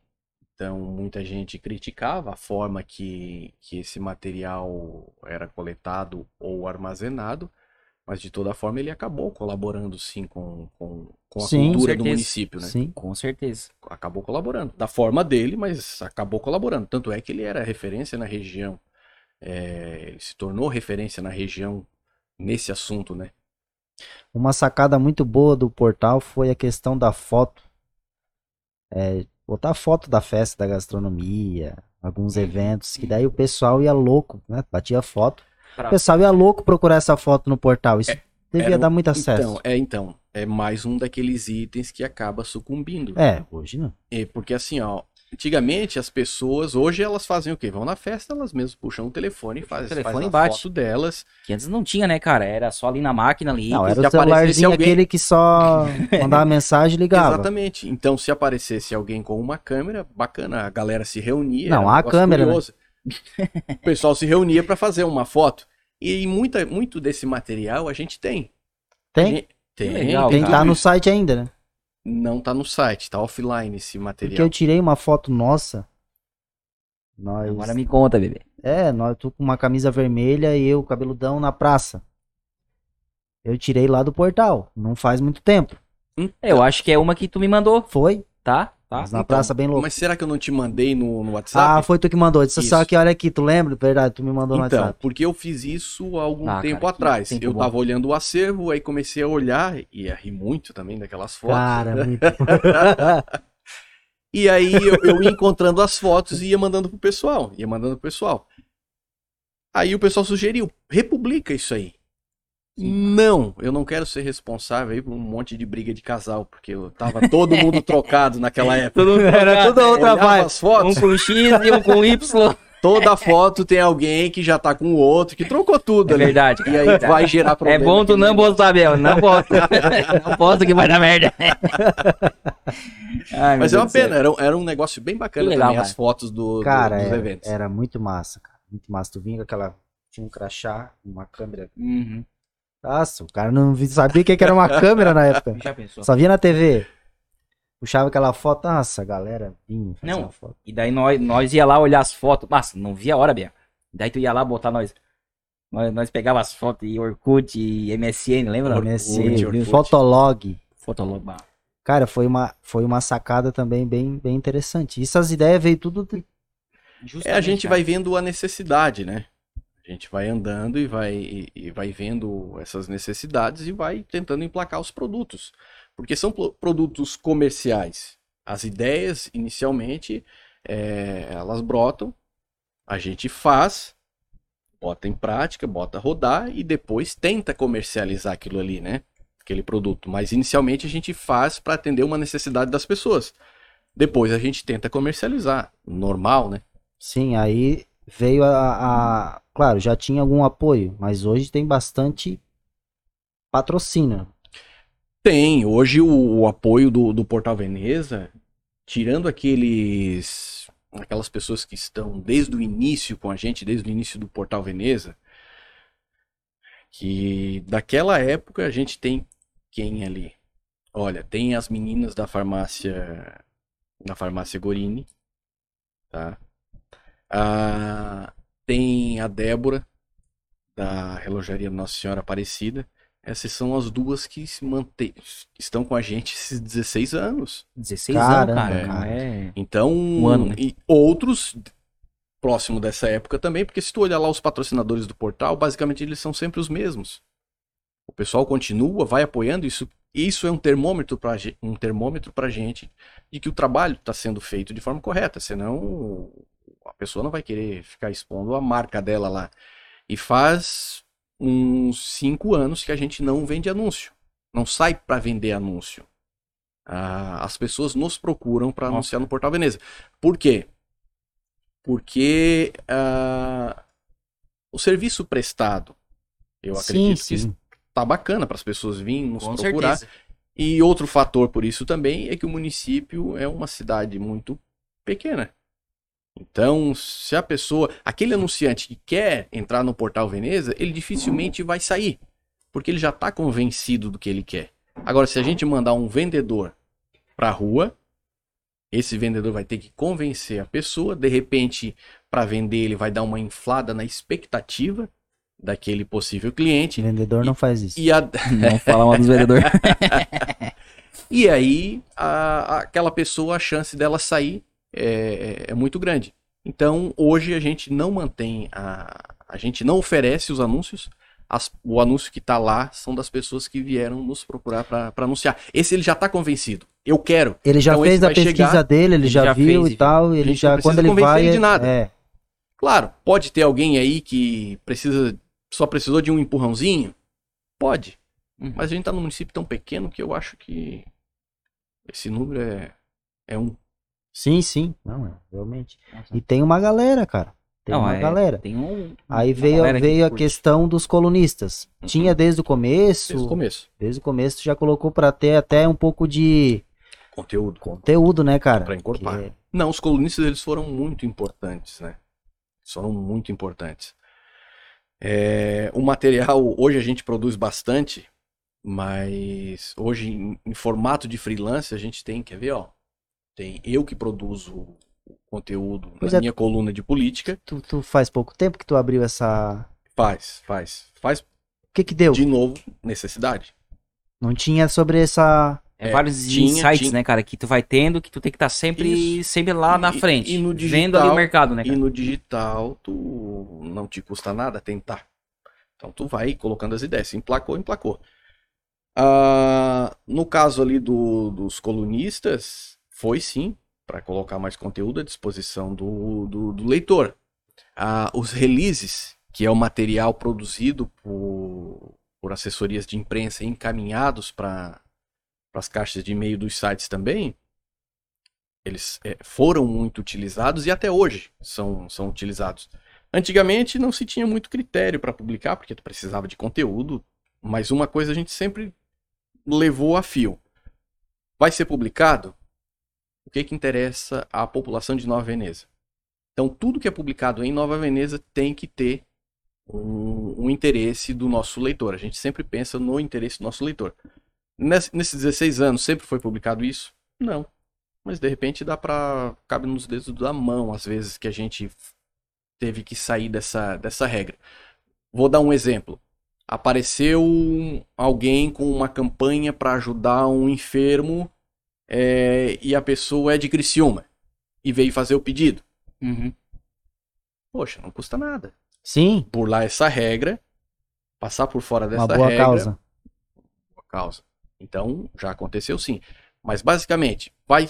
[SPEAKER 3] Então, muita gente criticava a forma que, que esse material era coletado ou armazenado, mas de toda forma ele acabou colaborando sim com, com, com a
[SPEAKER 1] Sim,
[SPEAKER 3] cultura
[SPEAKER 2] certeza.
[SPEAKER 3] do município, né?
[SPEAKER 1] Sim.
[SPEAKER 2] Com certeza.
[SPEAKER 3] Acabou colaborando. Da forma dele, mas acabou colaborando. Tanto é que ele era referência na região. É, ele se tornou referência na região nesse assunto, né?
[SPEAKER 1] Uma sacada muito boa do portal foi a questão da foto. É, botar foto da festa da gastronomia, alguns eventos, que daí o pessoal ia louco, né? Batia foto. O pessoal ia louco procurar essa foto no portal. Isso devia
[SPEAKER 3] Era um-
[SPEAKER 1] dar muito acesso.
[SPEAKER 3] Então, é então, é mais um daqueles itens que acaba sucumbindo.
[SPEAKER 1] É, hoje não.
[SPEAKER 3] É, porque assim, ó, antigamente as pessoas, hoje elas fazem o quê? Vão na festa, elas mesmas puxam o telefone e fazem
[SPEAKER 2] telefone
[SPEAKER 3] faz a
[SPEAKER 2] bate.
[SPEAKER 3] foto delas.
[SPEAKER 2] Que antes não tinha, né, cara? Era só ali na máquina ali.
[SPEAKER 1] Não, era o celularzinho
[SPEAKER 3] alguém-
[SPEAKER 1] aquele que só [LAUGHS] mandava mensagem e ligava.
[SPEAKER 3] Exatamente. Então, se aparecesse alguém com uma câmera, bacana, a galera se reunia.
[SPEAKER 1] Não,
[SPEAKER 3] um
[SPEAKER 1] a câmera, né?
[SPEAKER 3] O pessoal se reunia para fazer uma foto. E muita, muito desse material a gente tem.
[SPEAKER 1] Tem?
[SPEAKER 3] Tem,
[SPEAKER 2] legal,
[SPEAKER 1] Tem
[SPEAKER 3] tudo
[SPEAKER 1] tá no site ainda, né?
[SPEAKER 3] Não tá no site, tá offline esse
[SPEAKER 1] Porque
[SPEAKER 3] material.
[SPEAKER 1] eu tirei uma foto nossa Nós,
[SPEAKER 2] Agora me conta, bebê.
[SPEAKER 1] É, nós tu com uma camisa vermelha e eu, cabeludão, na praça. Eu tirei lá do portal, não faz muito tempo.
[SPEAKER 2] Eu acho que é uma que tu me mandou,
[SPEAKER 1] Foi,
[SPEAKER 2] tá? Tá?
[SPEAKER 1] mas na
[SPEAKER 3] Então,
[SPEAKER 1] praça bem louco.
[SPEAKER 3] Mas será que eu não te mandei no, no
[SPEAKER 1] Ah,
[SPEAKER 3] WhatsApp?
[SPEAKER 1] foi tu que mandou. Disse só
[SPEAKER 3] Isso.
[SPEAKER 1] que olha aqui, tu lembra? Verdade, tu me mandou no
[SPEAKER 3] Então,
[SPEAKER 1] WhatsApp.
[SPEAKER 3] porque eu fiz isso há algum
[SPEAKER 2] Ah,
[SPEAKER 3] tempo
[SPEAKER 2] cara,
[SPEAKER 3] atrás.
[SPEAKER 2] tempo
[SPEAKER 3] eu
[SPEAKER 2] bom.
[SPEAKER 3] tava olhando o acervo, aí comecei a olhar e ia rir muito também daquelas fotos.
[SPEAKER 1] Cara, [LAUGHS] muito.
[SPEAKER 3] E aí eu, eu ia encontrando as fotos e ia mandando pro pessoal. Ia mandando pro pessoal. Aí o pessoal sugeriu, republica isso aí. Não, eu não quero ser responsável aí por um monte de briga de casal, porque eu tava todo mundo [LAUGHS] trocado naquela época.
[SPEAKER 1] Era tudo outra vibe.
[SPEAKER 2] Um com X e um com Y. [LAUGHS]
[SPEAKER 3] toda foto tem alguém que já tá com o outro, que trocou tudo
[SPEAKER 2] É
[SPEAKER 3] ali.
[SPEAKER 2] verdade.
[SPEAKER 3] E aí vai gerar
[SPEAKER 2] É
[SPEAKER 3] problema.
[SPEAKER 2] bom tu não postar, Bel. Não [LAUGHS] posta. Não posta que vai dar merda. Ai, meu
[SPEAKER 3] Mas é uma
[SPEAKER 2] do
[SPEAKER 3] pena, era, um- era um negócio bem bacana
[SPEAKER 2] legal,
[SPEAKER 3] também,
[SPEAKER 2] cara.
[SPEAKER 3] as fotos do, do-
[SPEAKER 1] Cara,
[SPEAKER 3] dos
[SPEAKER 1] era,
[SPEAKER 3] eventos.
[SPEAKER 1] era muito massa, cara. Muito massa. Tu vinha com aquela. Tinha um crachá, uma câmera.
[SPEAKER 2] Uhum.
[SPEAKER 1] Nossa, o cara não sabia o que era uma câmera na época.
[SPEAKER 2] Já pensou?
[SPEAKER 1] Só via na TV. Puxava aquela foto, nossa, a galera vinha
[SPEAKER 2] Não.
[SPEAKER 1] uma foto.
[SPEAKER 2] E daí nós, nós ia lá olhar as fotos. Nossa, não via a hora, Bia. Daí tu ia lá botar nós. Nós, nós pegava as fotos e Orkut e MSN, lembra?
[SPEAKER 3] Orkut,
[SPEAKER 1] MSN,
[SPEAKER 3] Orkut.
[SPEAKER 1] Fotolog.
[SPEAKER 2] Fotolog. bah.
[SPEAKER 1] Cara, foi uma, foi uma sacada também bem, bem interessante. Essas ideias veio tudo.
[SPEAKER 3] É, a gente
[SPEAKER 2] cara.
[SPEAKER 3] vai vendo a necessidade, né? A gente vai andando e vai, e- e vai vendo essas necessidades e vai tentando emplacar os produtos. Porque são pro- produtos comerciais. As ideias, inicialmente, é, elas brotam, a gente faz, bota em prática, bota rodar e depois tenta comercializar aquilo ali, né? Aquele produto. Mas inicialmente a gente faz para atender uma necessidade das pessoas. Depois a gente tenta comercializar. Normal, né?
[SPEAKER 1] Sim, aí veio a, a- Claro, já tinha algum apoio, mas hoje tem bastante patrocínio.
[SPEAKER 3] Tem, hoje o, o apoio do, do Portal Veneza, tirando aqueles aquelas pessoas que estão desde o início com a gente, desde o início do Portal Veneza, que daquela época a gente tem quem ali? Olha, tem as meninas da farmácia da farmácia Gorini, tá? Ah, tem a Débora da relojaria Nossa Senhora Aparecida. Essas são as duas que se mantêm, estão com a gente esses 16 anos.
[SPEAKER 2] 16
[SPEAKER 1] Caramba,
[SPEAKER 2] anos, cara.
[SPEAKER 1] cara.
[SPEAKER 2] É.
[SPEAKER 3] Então,
[SPEAKER 2] Um ano, né?
[SPEAKER 3] e outros próximo dessa época também, porque se tu olhar lá os patrocinadores do portal, basicamente eles são sempre os mesmos. O pessoal continua, vai apoiando isso. Isso é um termômetro para um termômetro pra gente de que o trabalho está sendo feito de forma correta, senão a pessoa não vai querer ficar expondo a marca dela lá. E faz uns cinco anos que a gente não vende anúncio, não sai para vender anúncio. Ah, as pessoas nos procuram para anunciar no Portal Veneza. Por quê? Porque ah, o serviço prestado, eu acredito
[SPEAKER 1] sim.
[SPEAKER 3] que tá bacana para as pessoas virem nos
[SPEAKER 2] Com
[SPEAKER 3] procurar.
[SPEAKER 2] certeza.
[SPEAKER 3] E outro fator por isso também é que o município é uma cidade muito pequena. Então, se a pessoa, aquele anunciante que quer entrar no Portal Veneza, ele dificilmente vai sair, porque ele já está convencido do que ele quer. Agora, se a gente mandar um vendedor para a rua, esse vendedor vai ter que convencer a pessoa, de repente, para vender, ele vai dar uma inflada na expectativa daquele possível cliente.
[SPEAKER 1] O vendedor não faz isso.
[SPEAKER 3] E a, [LAUGHS] [LAUGHS]
[SPEAKER 2] Não falar mal dos vendedores. [LAUGHS]
[SPEAKER 3] E aí, a- aquela pessoa, a chance dela sair é, é muito grande. Então, hoje a gente não mantém, a, a gente não oferece os anúncios. As- o anúncio que está lá são das pessoas que vieram nos procurar para anunciar. Esse ele já está convencido. Eu quero.
[SPEAKER 1] Ele já
[SPEAKER 3] Então,
[SPEAKER 1] fez a pesquisa
[SPEAKER 3] chegar,
[SPEAKER 1] dele, ele,
[SPEAKER 2] ele
[SPEAKER 1] já,
[SPEAKER 2] já
[SPEAKER 1] viu
[SPEAKER 2] fez
[SPEAKER 1] e tal, ele já quando ele
[SPEAKER 3] convencer
[SPEAKER 1] vai
[SPEAKER 3] ele de
[SPEAKER 1] é-
[SPEAKER 3] nada.
[SPEAKER 1] é,
[SPEAKER 3] Claro, pode ter alguém aí que precisa só precisou de um empurrãozinho? Pode.
[SPEAKER 2] Uhum.
[SPEAKER 3] Mas a gente está num município tão pequeno que eu acho que esse número é, é um.
[SPEAKER 1] Sim, sim, não é, realmente.
[SPEAKER 2] Nossa.
[SPEAKER 1] E tem uma galera, cara. Tem
[SPEAKER 2] Não,
[SPEAKER 1] uma
[SPEAKER 2] é,
[SPEAKER 1] galera.
[SPEAKER 2] Tem um.
[SPEAKER 1] Aí
[SPEAKER 2] uma
[SPEAKER 1] veio,
[SPEAKER 2] galera que
[SPEAKER 1] veio a
[SPEAKER 2] curte.
[SPEAKER 1] questão dos colunistas.
[SPEAKER 3] Uhum.
[SPEAKER 1] Tinha desde o começo,
[SPEAKER 3] Desde o começo.
[SPEAKER 1] desde o começo tu já colocou pra ter até um pouco de
[SPEAKER 3] Conteúdo.
[SPEAKER 1] conteúdo, né, cara?
[SPEAKER 3] Pra encorpar.
[SPEAKER 1] Que-
[SPEAKER 3] Não, os colunistas eles foram muito importantes, né? Foram muito importantes. É, o material, hoje a gente produz bastante, mas hoje em, em formato de freelance a gente tem, quer ver, ó? Tem eu que produzo conteúdo
[SPEAKER 1] Pois
[SPEAKER 3] na
[SPEAKER 1] é.
[SPEAKER 3] minha coluna de política.
[SPEAKER 1] Tu, tu faz pouco tempo que tu abriu essa.
[SPEAKER 3] Faz, faz. Faz
[SPEAKER 1] O que que deu?
[SPEAKER 3] de novo necessidade.
[SPEAKER 1] Não tinha sobre essa.
[SPEAKER 2] É,
[SPEAKER 3] É,
[SPEAKER 2] vários
[SPEAKER 3] tinha-
[SPEAKER 2] insights,
[SPEAKER 3] tinha-
[SPEAKER 2] né, cara, que tu vai tendo, que tu tem que estar sempre,
[SPEAKER 3] Isso.
[SPEAKER 2] sempre lá na
[SPEAKER 3] E-
[SPEAKER 2] frente.
[SPEAKER 3] e no
[SPEAKER 2] vendo
[SPEAKER 3] digital-
[SPEAKER 2] ali o mercado, né,
[SPEAKER 3] E
[SPEAKER 2] cara?
[SPEAKER 3] no digital, tu não te custa nada tentar. Então tu vai colocando as ideias. Se emplacou, emplacou. Ah, no caso ali do- dos colunistas, foi sim, para colocar mais conteúdo à disposição do, do, do leitor. Ah, os releases, que é o material produzido por, por assessorias de imprensa encaminhados para as caixas de e-mail dos sites também, eles é, foram muito utilizados e até hoje são, são utilizados. Antigamente não se tinha muito critério para publicar, porque tu precisava de conteúdo, mas uma coisa a gente sempre levou a fio. Vai ser publicado? O que, que interessa à população de Nova Veneza? Então, tudo que é publicado em Nova Veneza tem que ter um interesse do nosso leitor. A gente sempre pensa no interesse do nosso leitor. Ness- Nesses 16 anos, sempre foi publicado isso? Não. Mas de repente dá pra. cabe nos dedos da mão, às vezes, que a gente teve que sair dessa, dessa regra. Vou dar um exemplo. Apareceu alguém com uma campanha para ajudar um enfermo é, e a pessoa é de Criciúma e veio fazer o pedido.
[SPEAKER 2] Uhum.
[SPEAKER 3] Poxa, não custa nada.
[SPEAKER 1] Sim,
[SPEAKER 3] Burlar essa regra, passar por fora dessa
[SPEAKER 1] uma boa
[SPEAKER 3] regra.
[SPEAKER 1] causa.
[SPEAKER 3] boa causa. Então, já aconteceu sim. Mas basicamente, vai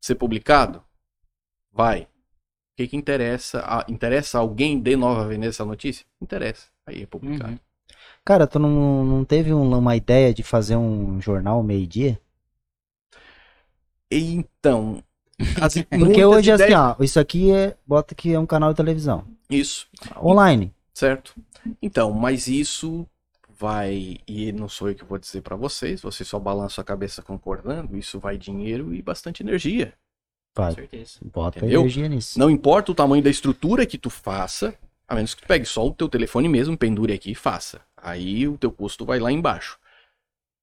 [SPEAKER 3] ser publicado? Vai. O que, que interessa? A- interessa alguém de Nova Veneza essa notícia? Interessa. Aí é publicado.
[SPEAKER 2] Uhum.
[SPEAKER 1] Cara, tu não, não teve um- uma ideia de fazer um jornal meio-dia?
[SPEAKER 3] Então. as- [LAUGHS]
[SPEAKER 1] Porque hoje, assim,
[SPEAKER 3] ideias-
[SPEAKER 1] ó, isso aqui é. Bota que é um canal de televisão.
[SPEAKER 3] Isso,
[SPEAKER 1] Online.
[SPEAKER 3] certo? Então, mas isso vai. E não sou eu que vou dizer pra vocês, vocês só balançam a cabeça concordando. Isso vai dinheiro e bastante energia.
[SPEAKER 2] Com
[SPEAKER 1] Vai,
[SPEAKER 2] certeza.
[SPEAKER 1] bota
[SPEAKER 3] Entendeu?
[SPEAKER 1] energia nisso.
[SPEAKER 3] Não importa o tamanho da estrutura que tu faça, a menos que tu pegue só o teu telefone mesmo, pendure aqui e faça. Aí o teu custo vai lá embaixo.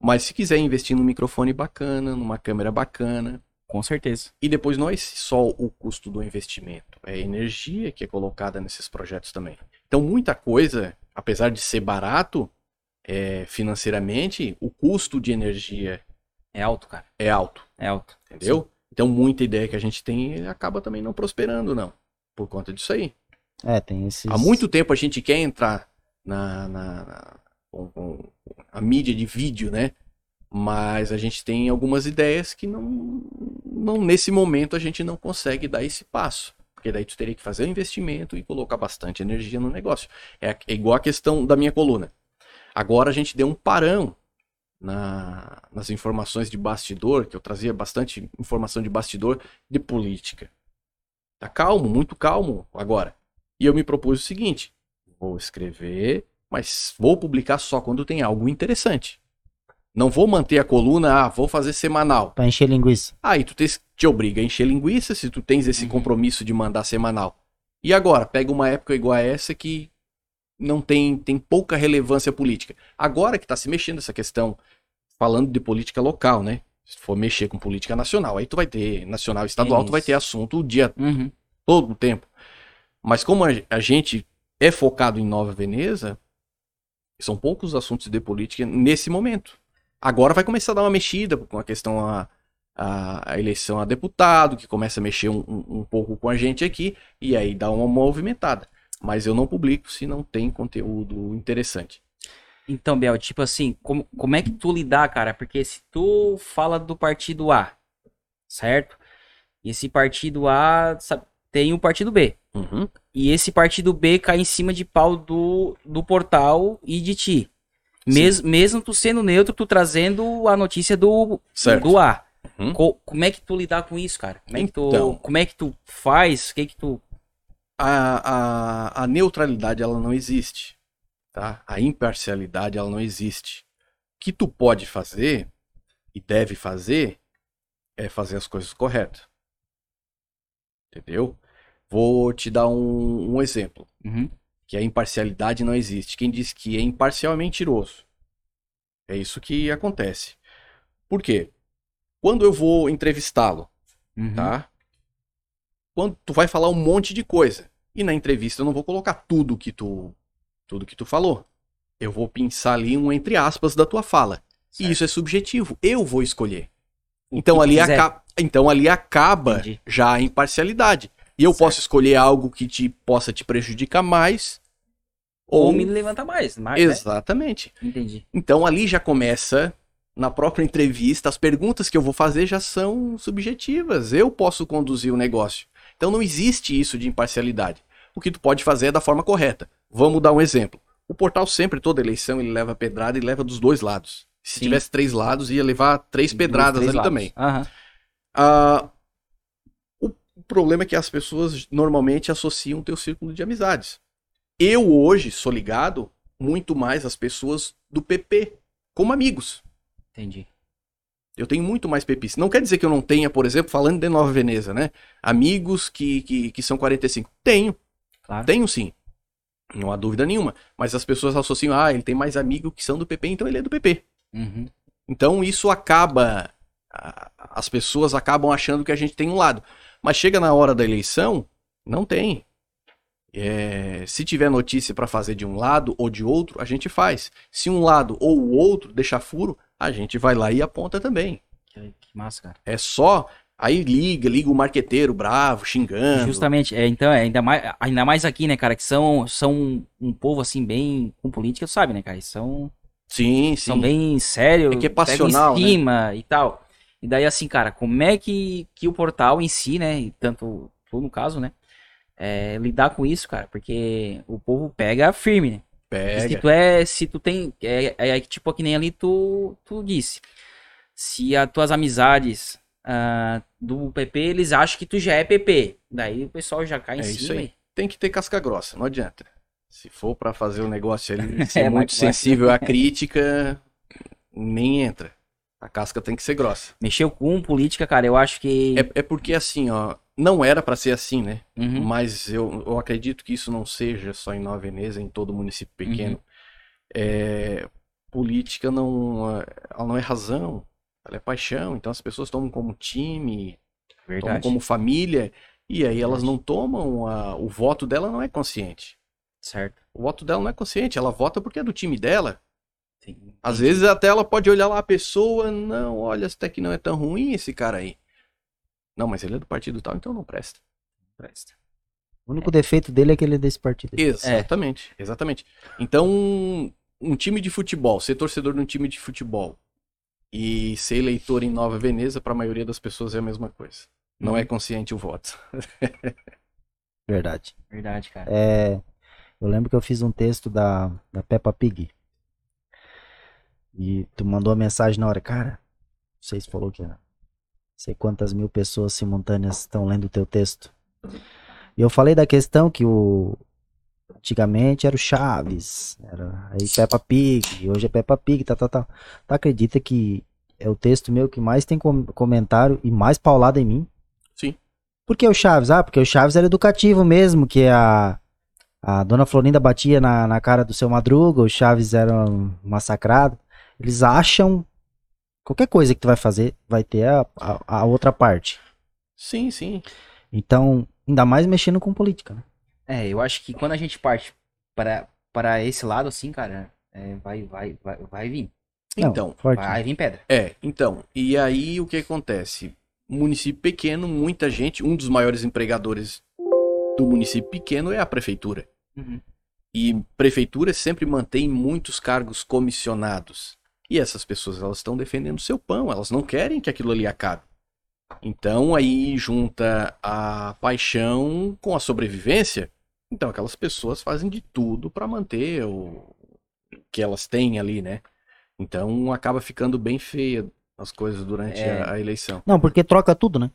[SPEAKER 3] Mas se quiser investir num microfone bacana, numa câmera bacana,
[SPEAKER 2] Com certeza.
[SPEAKER 3] e depois não é só o custo do investimento, é a energia que é colocada nesses projetos também. Então muita coisa, apesar de ser barato é, financeiramente, o custo de energia
[SPEAKER 2] É alto, cara.
[SPEAKER 3] é alto.
[SPEAKER 2] É alto.
[SPEAKER 3] Entendeu? Então muita ideia que a gente tem acaba também não prosperando, não. Por conta disso aí.
[SPEAKER 1] É, tem esses.
[SPEAKER 3] Há muito tempo a gente quer entrar na, na- na- a mídia de vídeo, né? Mas a gente tem algumas ideias que não, não nesse momento a gente não consegue dar esse passo. Porque daí tu teria que fazer o investimento e colocar bastante energia no negócio. É, é igual a questão da minha coluna. Agora a gente deu um parão na- nas informações de bastidor, que eu trazia bastante informação de bastidor de política. Tá calmo, muito calmo agora. E eu me propus o seguinte: vou escrever, mas vou publicar só quando tem algo interessante. Não vou manter a coluna, ah, vou fazer semanal.
[SPEAKER 1] Pra encher linguiça.
[SPEAKER 3] Aí tu te, te obriga a encher linguiça se tu tens esse
[SPEAKER 2] Uhum.
[SPEAKER 3] compromisso de mandar semanal. E agora, pega uma época igual a essa que não tem, tem pouca relevância política. Agora que tá se mexendo essa questão, falando de política local, né? Se for mexer com política nacional, aí tu vai ter nacional e estadual, tu vai ter assunto o dia
[SPEAKER 2] Uhum.
[SPEAKER 3] todo o tempo. Mas como a, a gente é focado em Nova Veneza, são poucos assuntos de política nesse momento. Agora vai começar a dar uma mexida com a questão a, a, a eleição a deputado, que começa a mexer um, um, um pouco com a gente aqui, e aí dá uma movimentada. Mas eu não publico se não tem conteúdo interessante.
[SPEAKER 2] Então, Bel, tipo assim, como, como é que tu lidar, cara? Porque se tu fala do partido A, certo? E esse partido A sabe, tem o partido B.
[SPEAKER 3] Uhum.
[SPEAKER 2] E esse partido B cai em cima de pau do, do portal e de ti. Mes, mesmo tu sendo neutro, tu trazendo a notícia do,
[SPEAKER 3] Certo.
[SPEAKER 2] do A.
[SPEAKER 3] Uhum.
[SPEAKER 2] Co- como é que tu lidar com isso, cara? Como é que tu,
[SPEAKER 3] Então.
[SPEAKER 2] como é que tu faz? O que que tu...
[SPEAKER 3] a, a, a neutralidade ela não existe, tá? A imparcialidade ela não existe. O que tu pode fazer e deve fazer é fazer as coisas corretas. Entendeu? Vou te dar um, um exemplo,
[SPEAKER 2] Uhum.
[SPEAKER 3] que a imparcialidade não existe. Quem diz que é imparcial é mentiroso. É isso que acontece. Por quê? Quando eu vou entrevistá-lo,
[SPEAKER 2] Uhum.
[SPEAKER 3] tá? quando tu vai falar um monte de coisa. E na entrevista eu não vou colocar tudo que tu tudo que tu falou. Eu vou pensar ali um entre aspas da tua fala.
[SPEAKER 2] Certo.
[SPEAKER 3] E isso é subjetivo. Eu vou escolher.
[SPEAKER 2] O
[SPEAKER 3] Então ali,
[SPEAKER 2] quiser.
[SPEAKER 3] acaba, então ali acaba
[SPEAKER 2] Entendi.
[SPEAKER 3] já a imparcialidade. E eu
[SPEAKER 2] Certo.
[SPEAKER 3] posso escolher algo que te possa te prejudicar mais
[SPEAKER 2] Ou
[SPEAKER 3] ou,
[SPEAKER 2] me levanta mais, mais né?
[SPEAKER 3] exatamente.
[SPEAKER 2] Entendi.
[SPEAKER 3] Então ali já começa na própria entrevista, as perguntas que eu vou fazer já são subjetivas. Eu posso conduzir o negócio. Então não existe isso de imparcialidade. O que tu pode fazer é da forma correta. Vamos dar um exemplo. O portal sempre, toda eleição, ele leva pedrada e leva dos dois lados. Se
[SPEAKER 2] Sim.
[SPEAKER 3] tivesse três lados, ia levar três pedradas
[SPEAKER 2] três
[SPEAKER 3] ali
[SPEAKER 2] lados.
[SPEAKER 3] também.
[SPEAKER 2] Aham.
[SPEAKER 3] Ah, o problema é que as pessoas normalmente associam o teu círculo de amizades. Eu hoje sou ligado muito mais às pessoas do PP, como amigos.
[SPEAKER 2] Entendi.
[SPEAKER 3] Eu tenho muito mais PPs. Não quer dizer que eu não tenha, por exemplo, falando de Nova Veneza, né? Amigos que, que, que são 45. Tenho,
[SPEAKER 2] Claro.
[SPEAKER 3] tenho sim. Não há dúvida nenhuma. Mas as pessoas associam, ah, ele tem mais amigos que são do PP, então ele é do PP.
[SPEAKER 2] Uhum.
[SPEAKER 3] Então isso acaba. As pessoas acabam achando que a gente tem um lado. Mas chega na hora da eleição, não tem. É, se tiver notícia para fazer de um lado ou de outro, a gente faz. Se um lado ou o outro deixar furo, a gente vai lá e aponta também.
[SPEAKER 2] Que, que massa, cara.
[SPEAKER 3] É só. Aí liga, liga o marqueteiro bravo, xingando.
[SPEAKER 2] Justamente, é, então, é, ainda, mais, ainda mais aqui, né, cara, que são, são um povo, assim, bem com política, sabe, né, cara? Eles são,
[SPEAKER 3] Sim,
[SPEAKER 2] são
[SPEAKER 3] sim.
[SPEAKER 2] bem sérios,
[SPEAKER 3] É que é passional, né?
[SPEAKER 2] em cima e tal. E daí, assim, cara, como é que, que o portal em si, né, e tanto tu no caso, né, é, lidar com isso, cara? Porque o povo pega firme, né? Se
[SPEAKER 3] Pega.
[SPEAKER 2] tu é, se tu tem, é, é tipo que nem ali tu, tu disse. Se as tuas amizades ah, do PP, eles acham que tu já é PP. Daí o pessoal já cai em
[SPEAKER 3] É
[SPEAKER 2] cima.
[SPEAKER 3] isso aí. Tem que ter casca grossa, não adianta. Se for pra fazer o negócio ali, [LAUGHS]
[SPEAKER 2] É,
[SPEAKER 3] ser
[SPEAKER 2] vai-
[SPEAKER 3] muito sensível à crítica, nem entra. A casca tem que ser grossa.
[SPEAKER 2] Mexeu com política, cara, eu acho que.
[SPEAKER 3] É, é porque assim, ó, não era pra ser assim, né?
[SPEAKER 2] Uhum,
[SPEAKER 3] Mas eu, eu acredito que isso não seja só em Nova Veneza, em todo município pequeno.
[SPEAKER 2] Uhum.
[SPEAKER 3] É, política não, ela não é razão, ela é paixão. Então as pessoas tomam como time, tomam
[SPEAKER 2] verdade.
[SPEAKER 3] como família, e aí elas não tomam a, o voto dela não é consciente.
[SPEAKER 2] Certo.
[SPEAKER 3] O voto dela não é consciente, ela vota porque é do time dela.
[SPEAKER 2] Sim,
[SPEAKER 3] Às vezes até ela pode olhar lá a pessoa, não, olha, até que não é tão ruim esse cara aí. Não, mas ele é do partido tal, então não presta.
[SPEAKER 2] Presta.
[SPEAKER 1] O único defeito dele é que ele é desse partido.
[SPEAKER 3] Exatamente, exatamente. Então, um, time de futebol, ser torcedor de um time de futebol e ser eleitor em Nova Veneza, para a maioria das pessoas é a mesma coisa. Não
[SPEAKER 2] Uhum.
[SPEAKER 3] é consciente o voto.
[SPEAKER 1] Verdade.
[SPEAKER 2] Verdade, cara.
[SPEAKER 1] É, eu lembro que eu fiz um texto da, da Peppa Pig. E tu mandou a mensagem na hora, cara. Vocês falou que não sei quantas mil pessoas simultâneas estão lendo o teu texto. E eu falei da questão que o antigamente era o Chaves, era aí Peppa Pig, hoje é Peppa Pig, tá, tá, tá. Tu acredita que é o texto meu que mais tem com- comentário e mais paulada em mim?
[SPEAKER 3] Sim.
[SPEAKER 1] Por que o Chaves? Ah, porque o Chaves era educativo mesmo, que a, a dona Florinda batia na, na cara do seu Madruga, o Chaves era um massacrado. Eles acham qualquer coisa que tu vai fazer, vai ter a, a, a outra parte.
[SPEAKER 3] Sim, sim.
[SPEAKER 1] Então, ainda mais mexendo com política, né?
[SPEAKER 2] É, eu acho que quando a gente parte para, para esse lado, assim, cara, é, vai, vai, vai, vai vir.
[SPEAKER 1] Não,
[SPEAKER 3] Então,
[SPEAKER 1] forte.
[SPEAKER 2] Vai vir pedra.
[SPEAKER 3] É, então, e aí o que acontece? Município pequeno, muita gente, um dos maiores empregadores do município pequeno é a prefeitura.
[SPEAKER 2] Uhum.
[SPEAKER 3] E prefeitura sempre mantém muitos cargos comissionados. E essas pessoas, elas estão defendendo seu pão, elas não querem que aquilo ali acabe. Então aí junta a paixão com a sobrevivência. Então aquelas pessoas fazem de tudo para manter o que elas têm ali, né? Então acaba ficando bem feia as coisas durante
[SPEAKER 2] É.
[SPEAKER 3] a, a eleição.
[SPEAKER 1] Não, porque troca tudo, né?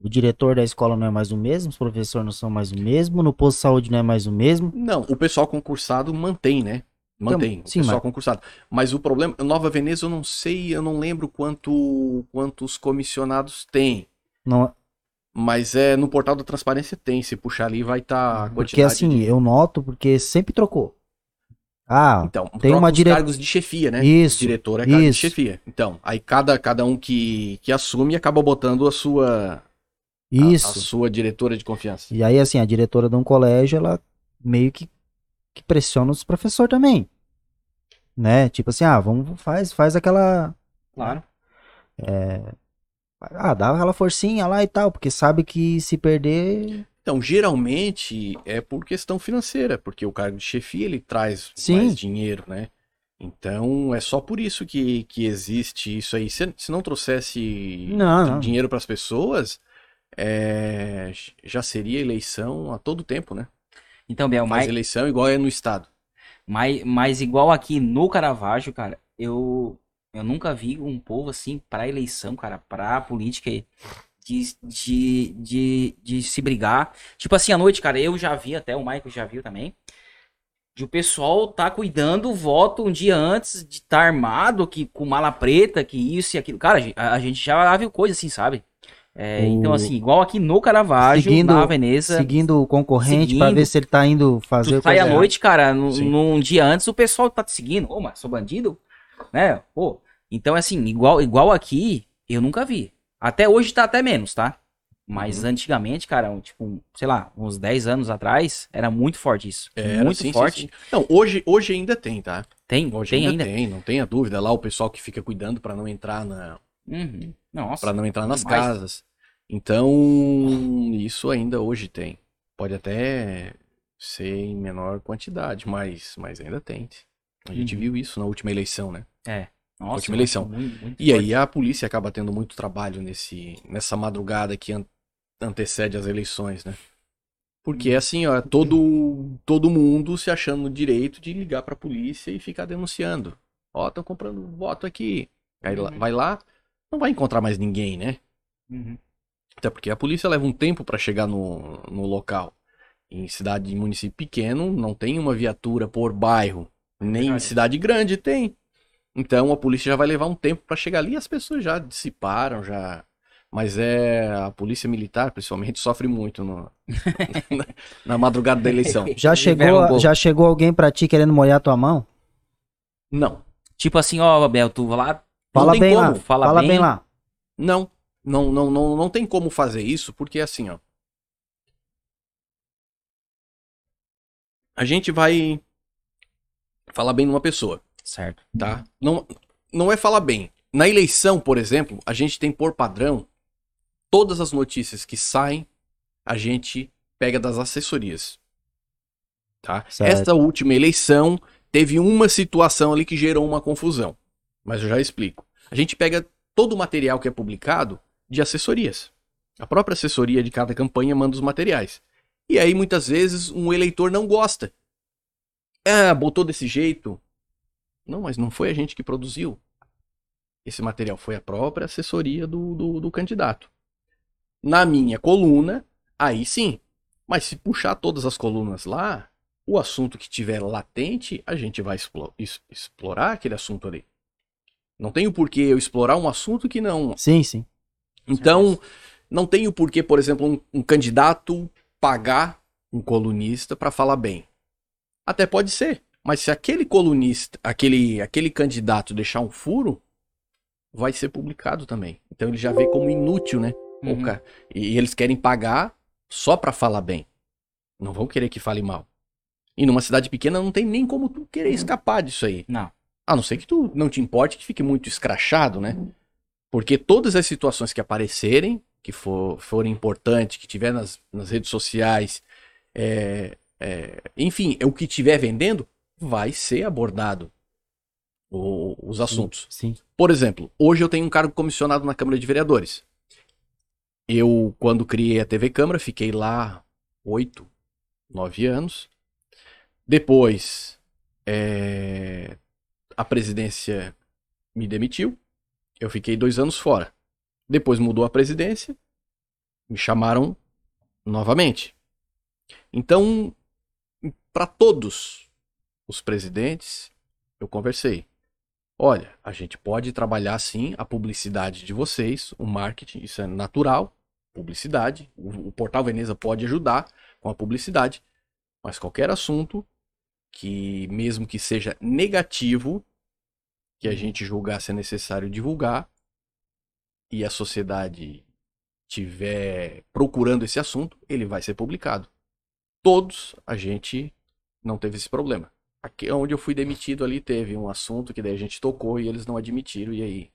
[SPEAKER 1] O diretor da escola não é mais o mesmo, os professores não são mais o mesmo, no posto de saúde não é mais o mesmo.
[SPEAKER 3] Não, o pessoal concursado mantém, né? Mantém,
[SPEAKER 1] sim,
[SPEAKER 3] o pessoal
[SPEAKER 1] mas-
[SPEAKER 3] concursado. Mas o problema, Nova Veneza eu não sei, eu não lembro quanto quantos comissionados tem.
[SPEAKER 1] Não,
[SPEAKER 3] Mas é no portal da transparência tem, se puxar ali vai estar a
[SPEAKER 1] porque assim,
[SPEAKER 3] de...
[SPEAKER 1] eu noto porque sempre trocou. Ah,
[SPEAKER 3] Então,
[SPEAKER 1] tem uma dire-
[SPEAKER 3] cargos de chefia, né?
[SPEAKER 1] Isso,
[SPEAKER 3] Diretor é cargo de
[SPEAKER 1] isso.
[SPEAKER 3] chefia. Então, aí cada, cada um que, que assume acaba botando a sua A- A,
[SPEAKER 1] Isso.
[SPEAKER 3] sua diretora de confiança.
[SPEAKER 1] E aí, assim, a diretora de um colégio, ela meio que, que pressiona os professores também. Né? Tipo assim, ah, vamos, faz, faz aquela.
[SPEAKER 2] Claro.
[SPEAKER 1] Ah, dá aquela forcinha lá e tal, porque sabe que se perder.
[SPEAKER 3] Então, geralmente é por questão financeira, porque o cargo de chefia ele traz
[SPEAKER 1] Sim.
[SPEAKER 3] mais dinheiro, né? Então, é só por isso que, que existe isso aí. Se, se não trouxesse
[SPEAKER 1] Não, não.
[SPEAKER 3] dinheiro para as pessoas, é, já seria eleição a todo tempo, né?
[SPEAKER 2] Então, Biel, mas,
[SPEAKER 3] eleição igual é no estado.
[SPEAKER 2] mas, mas igual aqui no Caravaggio, cara, eu, eu nunca vi um povo assim pra eleição, cara, pra política de, de, de, de se brigar. Tipo assim, à noite, cara, eu já vi, até o Michael já viu também. De o pessoal tá cuidando o voto um dia antes de estar armado, que, com mala preta, que isso e aquilo. Cara, a gente já viu coisa assim, sabe? É,
[SPEAKER 1] O-
[SPEAKER 2] Então, assim, igual aqui no Caravaggio,
[SPEAKER 1] Seguindo-
[SPEAKER 2] na Veneza.
[SPEAKER 1] Seguindo o concorrente pra
[SPEAKER 2] Seguindo.
[SPEAKER 1] ver se ele tá indo fazer
[SPEAKER 2] Tu sai à noite, cara, num,
[SPEAKER 3] Sim.
[SPEAKER 2] num dia antes, o pessoal tá te seguindo. Ô, mas sou bandido? Né? Pô. Então, assim, igual, igual aqui, eu nunca vi. Até hoje tá até menos, tá? Mas
[SPEAKER 3] Uhum.
[SPEAKER 2] antigamente, cara, um, tipo, sei lá, uns 10 anos atrás, era muito forte isso.
[SPEAKER 3] Era,
[SPEAKER 2] muito
[SPEAKER 3] sim, sim,
[SPEAKER 2] forte.
[SPEAKER 3] sim. Não, hoje, hoje ainda tem, tá?
[SPEAKER 2] Tem,
[SPEAKER 3] Hoje
[SPEAKER 2] tem
[SPEAKER 3] ainda,
[SPEAKER 2] ainda.
[SPEAKER 3] tem, não tenha dúvida. Lá o pessoal que fica cuidando para não entrar na,
[SPEAKER 2] Uhum.
[SPEAKER 3] Para não entrar nas
[SPEAKER 2] demais.
[SPEAKER 3] casas. Então, isso ainda hoje tem. Pode até ser em menor quantidade, mas, mas ainda tem. A gente
[SPEAKER 2] Uhum.
[SPEAKER 3] viu isso na última eleição, né?
[SPEAKER 2] Nossa,
[SPEAKER 3] última eleição.
[SPEAKER 2] muito- muito
[SPEAKER 3] E
[SPEAKER 2] forte.
[SPEAKER 3] aí a polícia acaba tendo muito trabalho nesse, nessa madrugada que an- antecede as eleições, né? Porque
[SPEAKER 2] Uhum.
[SPEAKER 3] assim, ó, todo, todo mundo se achando no direito de ligar pra polícia e ficar denunciando. Ó, estão comprando voto aqui. Aí
[SPEAKER 2] Uhum.
[SPEAKER 3] vai lá, não vai encontrar mais ninguém, né?
[SPEAKER 2] Uhum.
[SPEAKER 3] Até porque a polícia leva um tempo pra chegar no, no local. Em cidade e município pequeno, não tem uma viatura por bairro. Nem em cidade grande tem. Então a polícia já vai levar um tempo pra chegar ali e as pessoas já dissiparam, já. Mas é. A polícia militar, principalmente, sofre muito no- [LAUGHS] na, na madrugada da eleição. [LAUGHS]
[SPEAKER 1] Já chegou,
[SPEAKER 2] um
[SPEAKER 1] já chegou alguém pra ti querendo molhar tua mão?
[SPEAKER 3] Não.
[SPEAKER 2] Tipo assim, ó, Bel, tu vai lá.
[SPEAKER 1] Fala bem
[SPEAKER 3] como,
[SPEAKER 1] lá.
[SPEAKER 2] fala
[SPEAKER 1] Fala
[SPEAKER 2] bem.
[SPEAKER 1] bem lá.
[SPEAKER 3] Não. Não, não, não, não tem como fazer isso, porque assim, ó. A gente vai falar bem numa pessoa.
[SPEAKER 2] Certo.
[SPEAKER 3] tá? Não, não é falar bem. Na eleição, por exemplo, a gente tem por padrão todas as notícias que saem, a gente pega das assessorias. Tá?
[SPEAKER 1] Certo.
[SPEAKER 3] Esta última eleição teve uma situação ali que gerou uma confusão, mas eu já explico. A gente pega todo o material que é publicado de assessorias. A própria assessoria de cada campanha manda os materiais. E aí muitas vezes um eleitor não gosta. Ah, botou desse jeito, não, mas não foi a gente que produziu. Esse material foi a própria assessoria do, do, do candidato. Na minha coluna, aí sim. Mas se puxar todas as colunas lá, o assunto que tiver latente, a gente vai explorar aquele assunto ali. Não tem o porquê eu explorar um assunto que não.
[SPEAKER 1] Sim, sim.
[SPEAKER 3] Então, não tem o porquê, por exemplo, um, um candidato pagar um colunista para falar bem. Até pode ser. Mas se aquele colunista, aquele, aquele candidato deixar um furo, vai ser publicado também. Então ele já vê como inútil, né?
[SPEAKER 2] Uhum.
[SPEAKER 3] E eles querem pagar só pra falar bem. Não vão querer que fale mal. E numa cidade pequena não tem nem como tu querer escapar disso aí.
[SPEAKER 2] Não.
[SPEAKER 3] A não ser que tu não te importe que fique muito escrachado, né? Porque todas as situações que aparecerem, que for, forem importantes, que tiver nas, nas redes sociais, é, é, enfim, o que tiver vendendo, vai ser abordado o- os assuntos.
[SPEAKER 1] Sim.
[SPEAKER 3] Por exemplo, hoje eu tenho um cargo comissionado na Câmara de Vereadores. Eu, quando criei a TV Câmara, fiquei lá oito, nove anos. Depois, é, a presidência me demitiu. Eu fiquei dois anos fora. Depois mudou a presidência, me chamaram novamente. Então, para todos os presidentes, eu conversei. Olha, a gente pode trabalhar sim a publicidade de vocês, o marketing, isso é natural, publicidade. O, o Portal Veneza pode ajudar com a publicidade, mas qualquer assunto que, mesmo que seja negativo, que a gente julgar ser necessário divulgar, e a sociedade tiver procurando esse assunto, ele vai ser publicado. Todos a gente não teve esse problema. Aqui onde eu fui demitido ali teve um assunto que daí a gente tocou e eles não admitiram e aí.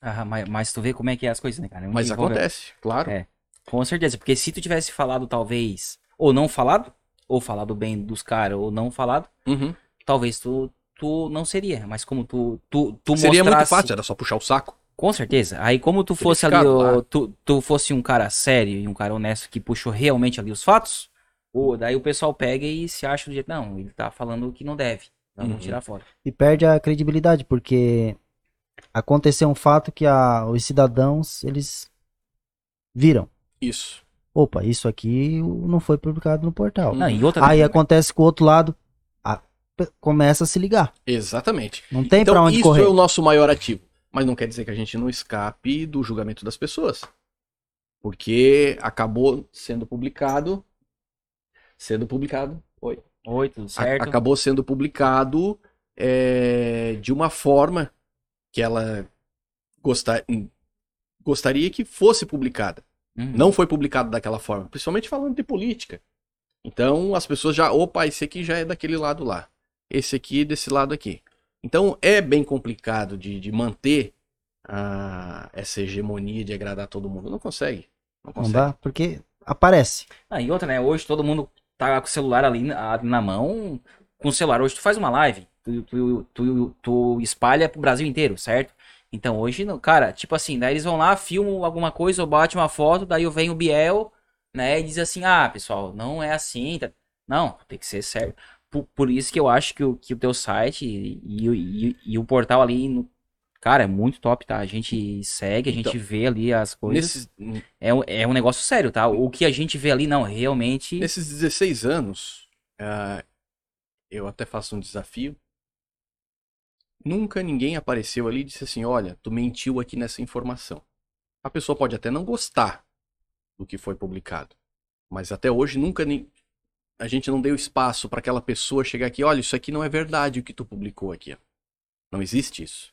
[SPEAKER 2] Ah, mas, mas tu vê como é que é as coisas, né, cara?
[SPEAKER 3] Mas
[SPEAKER 2] Envolve-
[SPEAKER 3] acontece, claro.
[SPEAKER 2] É. Com certeza, porque se tu tivesse falado, talvez, ou não falado, ou falado bem dos caras, ou não falado,
[SPEAKER 3] Uhum.
[SPEAKER 2] talvez tu, tu não seria. Mas como tu, tu, tu
[SPEAKER 3] Seria muito
[SPEAKER 2] mostrasse-
[SPEAKER 3] fácil, era só puxar o saco.
[SPEAKER 2] Com certeza. Aí como tu fosse ali, o- tu, tu fosse um cara sério e um cara honesto que puxou realmente ali os fatos, o, daí o pessoal pega e se acha do jeito, não, ele tá falando o que não deve. Vamos
[SPEAKER 3] Uhum.
[SPEAKER 2] tirar fora.
[SPEAKER 1] E perde a credibilidade, porque aconteceu um fato que a- os cidadãos, eles viram.
[SPEAKER 3] Isso.
[SPEAKER 1] Opa, isso aqui não foi publicado no portal.
[SPEAKER 2] Não, e outra
[SPEAKER 1] Aí acontece com o outro lado, a- começa a se ligar.
[SPEAKER 3] Exatamente.
[SPEAKER 1] Não tem pra
[SPEAKER 3] então,
[SPEAKER 1] onde
[SPEAKER 3] isso
[SPEAKER 1] correr.
[SPEAKER 3] é o nosso maior ativo. Mas não quer dizer que a gente não escape do julgamento das pessoas. Porque acabou sendo publicado. Sendo publicado. Oi.
[SPEAKER 2] Oi, tudo
[SPEAKER 3] A-
[SPEAKER 2] certo?
[SPEAKER 3] acabou sendo publicado é, de uma forma que ela gostar, gostaria que fosse publicada.
[SPEAKER 2] Uhum.
[SPEAKER 3] Não foi publicado daquela forma, principalmente falando de política. Então as pessoas já, opa, esse aqui já é daquele lado lá, esse aqui desse lado aqui. Então é bem complicado de, de manter a- essa hegemonia de agradar todo mundo. Não consegue. Não
[SPEAKER 1] Não
[SPEAKER 3] consegue.
[SPEAKER 1] dá, porque aparece.
[SPEAKER 2] Ah, e outra, né? Hoje todo mundo tá com o celular ali na, na mão. Com o celular, hoje tu faz uma live, tu, tu, tu, tu espalha pro Brasil inteiro, certo? Então hoje, não- cara, tipo assim, daí eles vão lá, filmam alguma coisa ou bate uma foto, daí venho o Biel, né, e diz assim, ah, pessoal, não é assim, tá? Não, tem que ser sério. Por, por isso que eu acho que o, que o teu site e, e, e- e o portal ali, no- cara, é muito top, tá? A gente segue, a gente
[SPEAKER 3] Então,
[SPEAKER 2] vê ali as coisas. É, um- é um negócio sério, tá? O que a gente vê ali, não, realmente.
[SPEAKER 3] Nesses 16 anos, ah, eu até faço um desafio. Nunca ninguém apareceu ali e disse assim: Olha, tu mentiu aqui nessa informação. A pessoa pode até não gostar do que foi publicado, mas até hoje nunca nem- a gente não deu espaço para aquela pessoa chegar aqui: Olha, isso aqui não é verdade o que tu publicou aqui. ó." Não existe isso.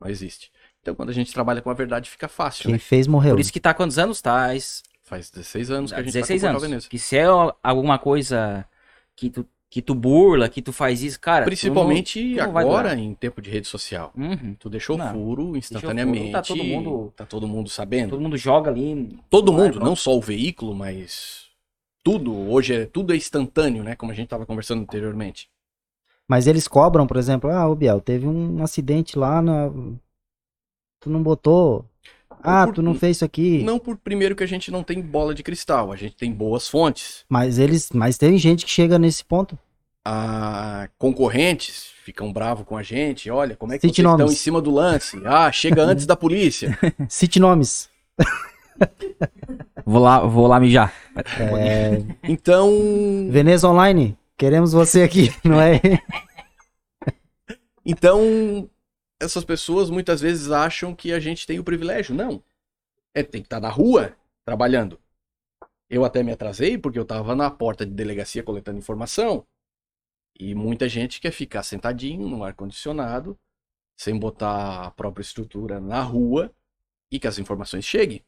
[SPEAKER 3] Não existe. Então, quando a gente trabalha com a verdade, fica fácil,
[SPEAKER 1] Quem
[SPEAKER 3] né?
[SPEAKER 1] fez morreu.
[SPEAKER 2] Por isso que tá há quantos anos, tá? Es-
[SPEAKER 3] Faz 16 anos que a gente
[SPEAKER 2] 16
[SPEAKER 3] tá com
[SPEAKER 2] anos.
[SPEAKER 3] Veneza.
[SPEAKER 2] Que se é alguma coisa que tu, que tu burla, que tu faz isso, cara.
[SPEAKER 3] Principalmente
[SPEAKER 2] tu não
[SPEAKER 3] agora, em tempo de rede social.
[SPEAKER 2] Uhum.
[SPEAKER 3] Tu deixou
[SPEAKER 2] Não.
[SPEAKER 3] furo instantaneamente.
[SPEAKER 2] tá todo mundo-
[SPEAKER 3] tá todo mundo sabendo.
[SPEAKER 2] Todo mundo joga ali.
[SPEAKER 3] Todo
[SPEAKER 2] Vai,
[SPEAKER 3] mundo, não só o veículo, mas tudo. Hoje é tudo é instantâneo, né? Como a gente tava conversando anteriormente.
[SPEAKER 1] Mas eles cobram, por exemplo, ah, ô Biel, teve um acidente lá na. Tu não botou. Ah,
[SPEAKER 3] por-
[SPEAKER 1] tu não fez isso aqui.
[SPEAKER 3] Não por primeiro que a gente não tem bola de cristal, a gente tem boas fontes.
[SPEAKER 1] Mas eles. Mas tem gente que chega nesse ponto.
[SPEAKER 3] A concorrentes ficam bravos com a gente. Olha, como é que
[SPEAKER 1] Cite
[SPEAKER 3] vocês estão em cima do lance? Ah, chega [LAUGHS] antes da polícia. [LAUGHS]
[SPEAKER 1] Cite nomes. [LAUGHS]
[SPEAKER 2] Vou lá, vou lá mijar.
[SPEAKER 1] É,
[SPEAKER 3] Então,
[SPEAKER 1] Veneza Online, queremos você aqui, não é?
[SPEAKER 3] Então, essas pessoas muitas vezes acham que a gente tem o privilégio. Não. É, tem que estar na rua trabalhando. Eu até me atrasei porque eu estava na porta de delegacia coletando informação. E muita gente quer ficar sentadinho no ar-condicionado, sem botar a própria estrutura na rua e que as informações cheguem.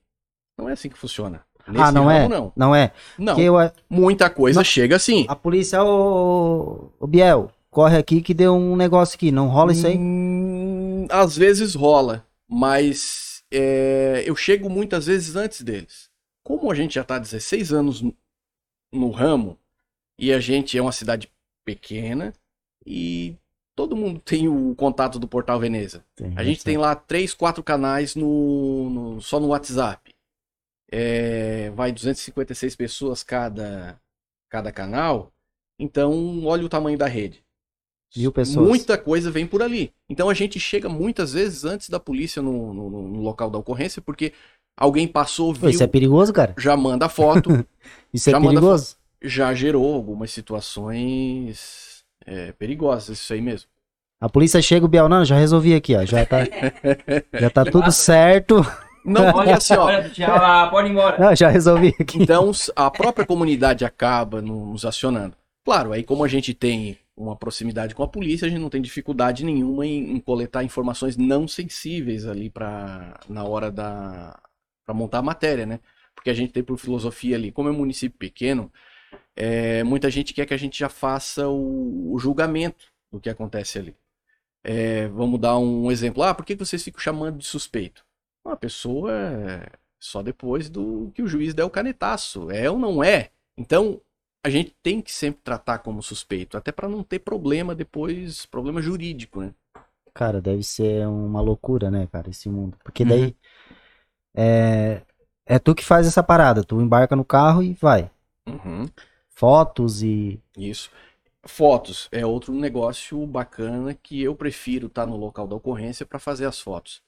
[SPEAKER 3] Não é assim que funciona. Nesse
[SPEAKER 1] ah, não é?
[SPEAKER 3] não.
[SPEAKER 1] Não é.
[SPEAKER 3] Não.
[SPEAKER 1] Eu,
[SPEAKER 3] Muita coisa
[SPEAKER 1] Não.
[SPEAKER 3] chega assim.
[SPEAKER 1] a polícia, ô, ô Biel, corre aqui que deu um negócio aqui. Não rola isso aí?
[SPEAKER 3] Hum, às vezes rola, mas é, eu chego muitas vezes antes deles. Como a gente já está 16 anos no- ramo e a gente é uma cidade pequena e todo mundo tem o contato do Portal Veneza. A gente tem lá três, quatro canais no, no- só no WhatsApp. É, vai 256 pessoas cada, cada canal. Então, olha o tamanho da rede.
[SPEAKER 1] Mil pessoas.
[SPEAKER 3] Muita coisa vem por ali. Então a gente chega muitas vezes antes da polícia no, no- no local da ocorrência, porque alguém passou, viu,
[SPEAKER 1] isso é perigoso, cara?
[SPEAKER 3] já manda foto, [LAUGHS]
[SPEAKER 1] Isso
[SPEAKER 3] Já
[SPEAKER 1] é
[SPEAKER 3] manda
[SPEAKER 1] perigoso?
[SPEAKER 3] já gerou algumas situações é, perigosas, isso aí mesmo.
[SPEAKER 1] A polícia chega, o Biel, não, já resolvi aqui, ó. Já tá, [LAUGHS] já tá tudo certo.
[SPEAKER 3] Não, [LAUGHS] olha assim, ó.
[SPEAKER 2] tchau, pode ir embora.
[SPEAKER 1] Não, já resolvi aqui.
[SPEAKER 3] Então, a própria comunidade acaba no- nos acionando. Claro, aí como a gente tem uma proximidade com a polícia, a gente não tem dificuldade nenhuma em, em coletar informações não sensíveis ali para na hora da, para montar a matéria, né? Porque a gente tem por filosofia ali, como é um município pequeno, é, muita gente quer que a gente já faça o, o julgamento do que acontece ali. É, vamos dar um exemplo. Ah, por que vocês ficam chamando de suspeito? Uma pessoa é só depois do que o juiz der o canetaço. É ou não é? Então, a gente tem que sempre tratar como suspeito, até para não ter problema depois, problema jurídico, né?
[SPEAKER 1] Cara, deve ser uma loucura, né, cara, esse mundo. Porque daí uhum. é, é tu que faz essa parada, tu embarca no carro e vai.
[SPEAKER 3] Uhum.
[SPEAKER 1] Fotos e.
[SPEAKER 3] Isso. Fotos é outro negócio bacana que eu prefiro estar tá no local da ocorrência para fazer as fotos.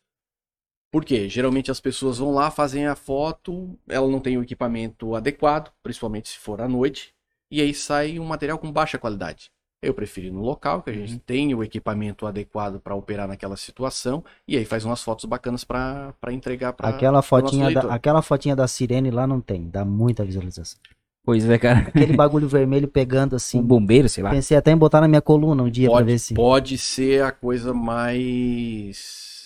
[SPEAKER 3] Por quê? Geralmente as pessoas vão lá, fazem a foto, ela não tem o equipamento adequado, principalmente se for à noite, e aí sai um material com baixa qualidade. Eu prefiro ir no local, que a gente uhum. tem o equipamento adequado para operar naquela situação, e aí faz umas fotos bacanas para entregar para
[SPEAKER 1] aquela fotinha da, Aquela fotinha da sirene lá não tem, dá muita visualização.
[SPEAKER 2] Pois é, cara.
[SPEAKER 1] Aquele [LAUGHS] bagulho vermelho pegando assim. Um
[SPEAKER 2] bombeiro, sei lá.
[SPEAKER 1] Pensei até em botar na minha coluna um dia
[SPEAKER 3] pode,
[SPEAKER 1] pra ver se.
[SPEAKER 3] Pode ser a coisa mais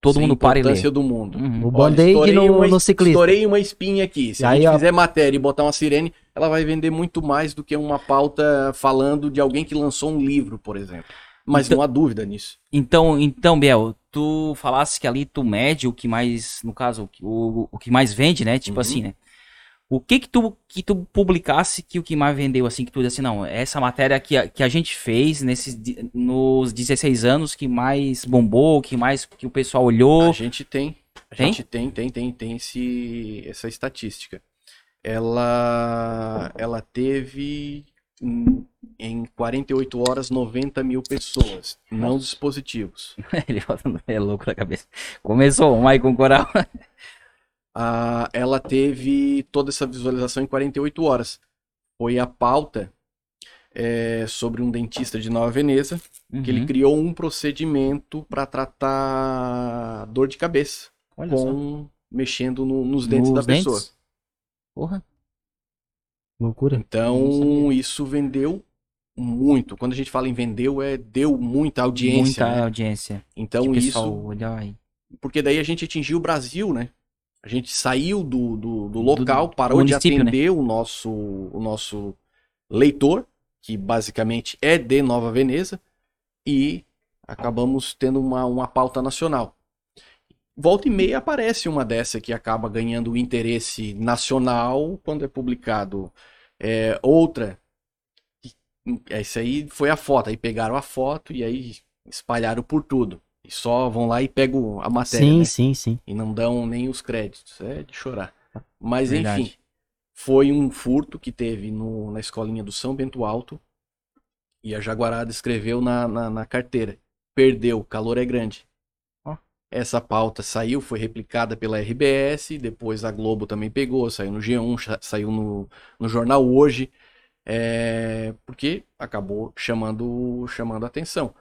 [SPEAKER 2] todo mundo para e lê.
[SPEAKER 3] do mundo.
[SPEAKER 1] Uhum. O band-aid no, uma, no ciclista.
[SPEAKER 3] Estourei uma espinha aqui. Se e a gente fizer matéria e botar uma sirene, ela vai vender muito mais do que uma pauta falando de alguém que lançou um livro, por exemplo. Mas então, não há dúvida nisso.
[SPEAKER 2] Então, então, Biel, tu falasse que ali tu mede o que mais, no caso, o, o que mais vende, né? Tipo uhum. assim, né? O que que tu, que tu publicasse que o que mais vendeu, assim, que tu disse assim, não, essa matéria que a, que a gente fez nesses, nos 16 anos que mais bombou, que mais que o pessoal olhou?
[SPEAKER 3] A gente tem. A tem? gente tem, tem, tem, tem esse, essa estatística. Ela, ela teve em 48 horas 90 mil pessoas, não dispositivos. [LAUGHS]
[SPEAKER 2] Ele é louco na cabeça. Começou o Maicon Coral.
[SPEAKER 3] Ah, ela teve toda essa visualização em 48 horas. Foi a pauta é, sobre um dentista de Nova Veneza, uhum. que ele uhum. criou um procedimento para tratar dor de cabeça, Olha com só. mexendo no, nos dentes nos da dentes? pessoa.
[SPEAKER 2] Porra.
[SPEAKER 1] Loucura.
[SPEAKER 3] Então, isso vendeu muito. Quando a gente fala em vendeu, é deu muita audiência.
[SPEAKER 2] Muita
[SPEAKER 3] né?
[SPEAKER 2] audiência.
[SPEAKER 3] Então, isso. Porque daí a gente atingiu o Brasil, né? A gente saiu do, do, do local, do, parou de né? atender né? o, nosso, o nosso leitor, que basicamente é de Nova Veneza, e acabamos tendo uma, uma pauta nacional. Volta e meia aparece uma dessa que acaba ganhando interesse nacional quando é publicado. É, outra, essa aí foi a foto, aí pegaram a foto e aí espalharam por tudo. E só vão lá e pegam a matéria.
[SPEAKER 1] Sim,
[SPEAKER 3] né?
[SPEAKER 1] sim, sim.
[SPEAKER 3] E não dão nem os créditos. É de chorar. Mas Verdade. enfim, foi um furto que teve no, na escolinha do São Bento Alto. E a Jaguarada escreveu na, na, na carteira. Perdeu, calor é grande. Oh. Essa pauta saiu, foi replicada pela RBS, depois a Globo também pegou, saiu no G1, saiu no, no jornal hoje, é, porque acabou chamando, chamando atenção.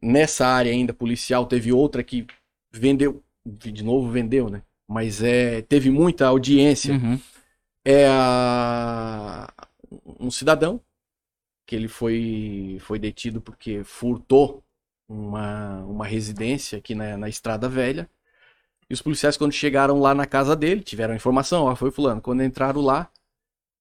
[SPEAKER 3] Nessa área ainda policial, teve outra que vendeu, de novo vendeu, né? Mas é, teve muita audiência.
[SPEAKER 2] Uhum.
[SPEAKER 3] É a, um cidadão que ele foi, foi detido porque furtou uma, uma residência aqui na, na Estrada Velha. E os policiais, quando chegaram lá na casa dele, tiveram informação, ó, foi fulano. Quando entraram lá,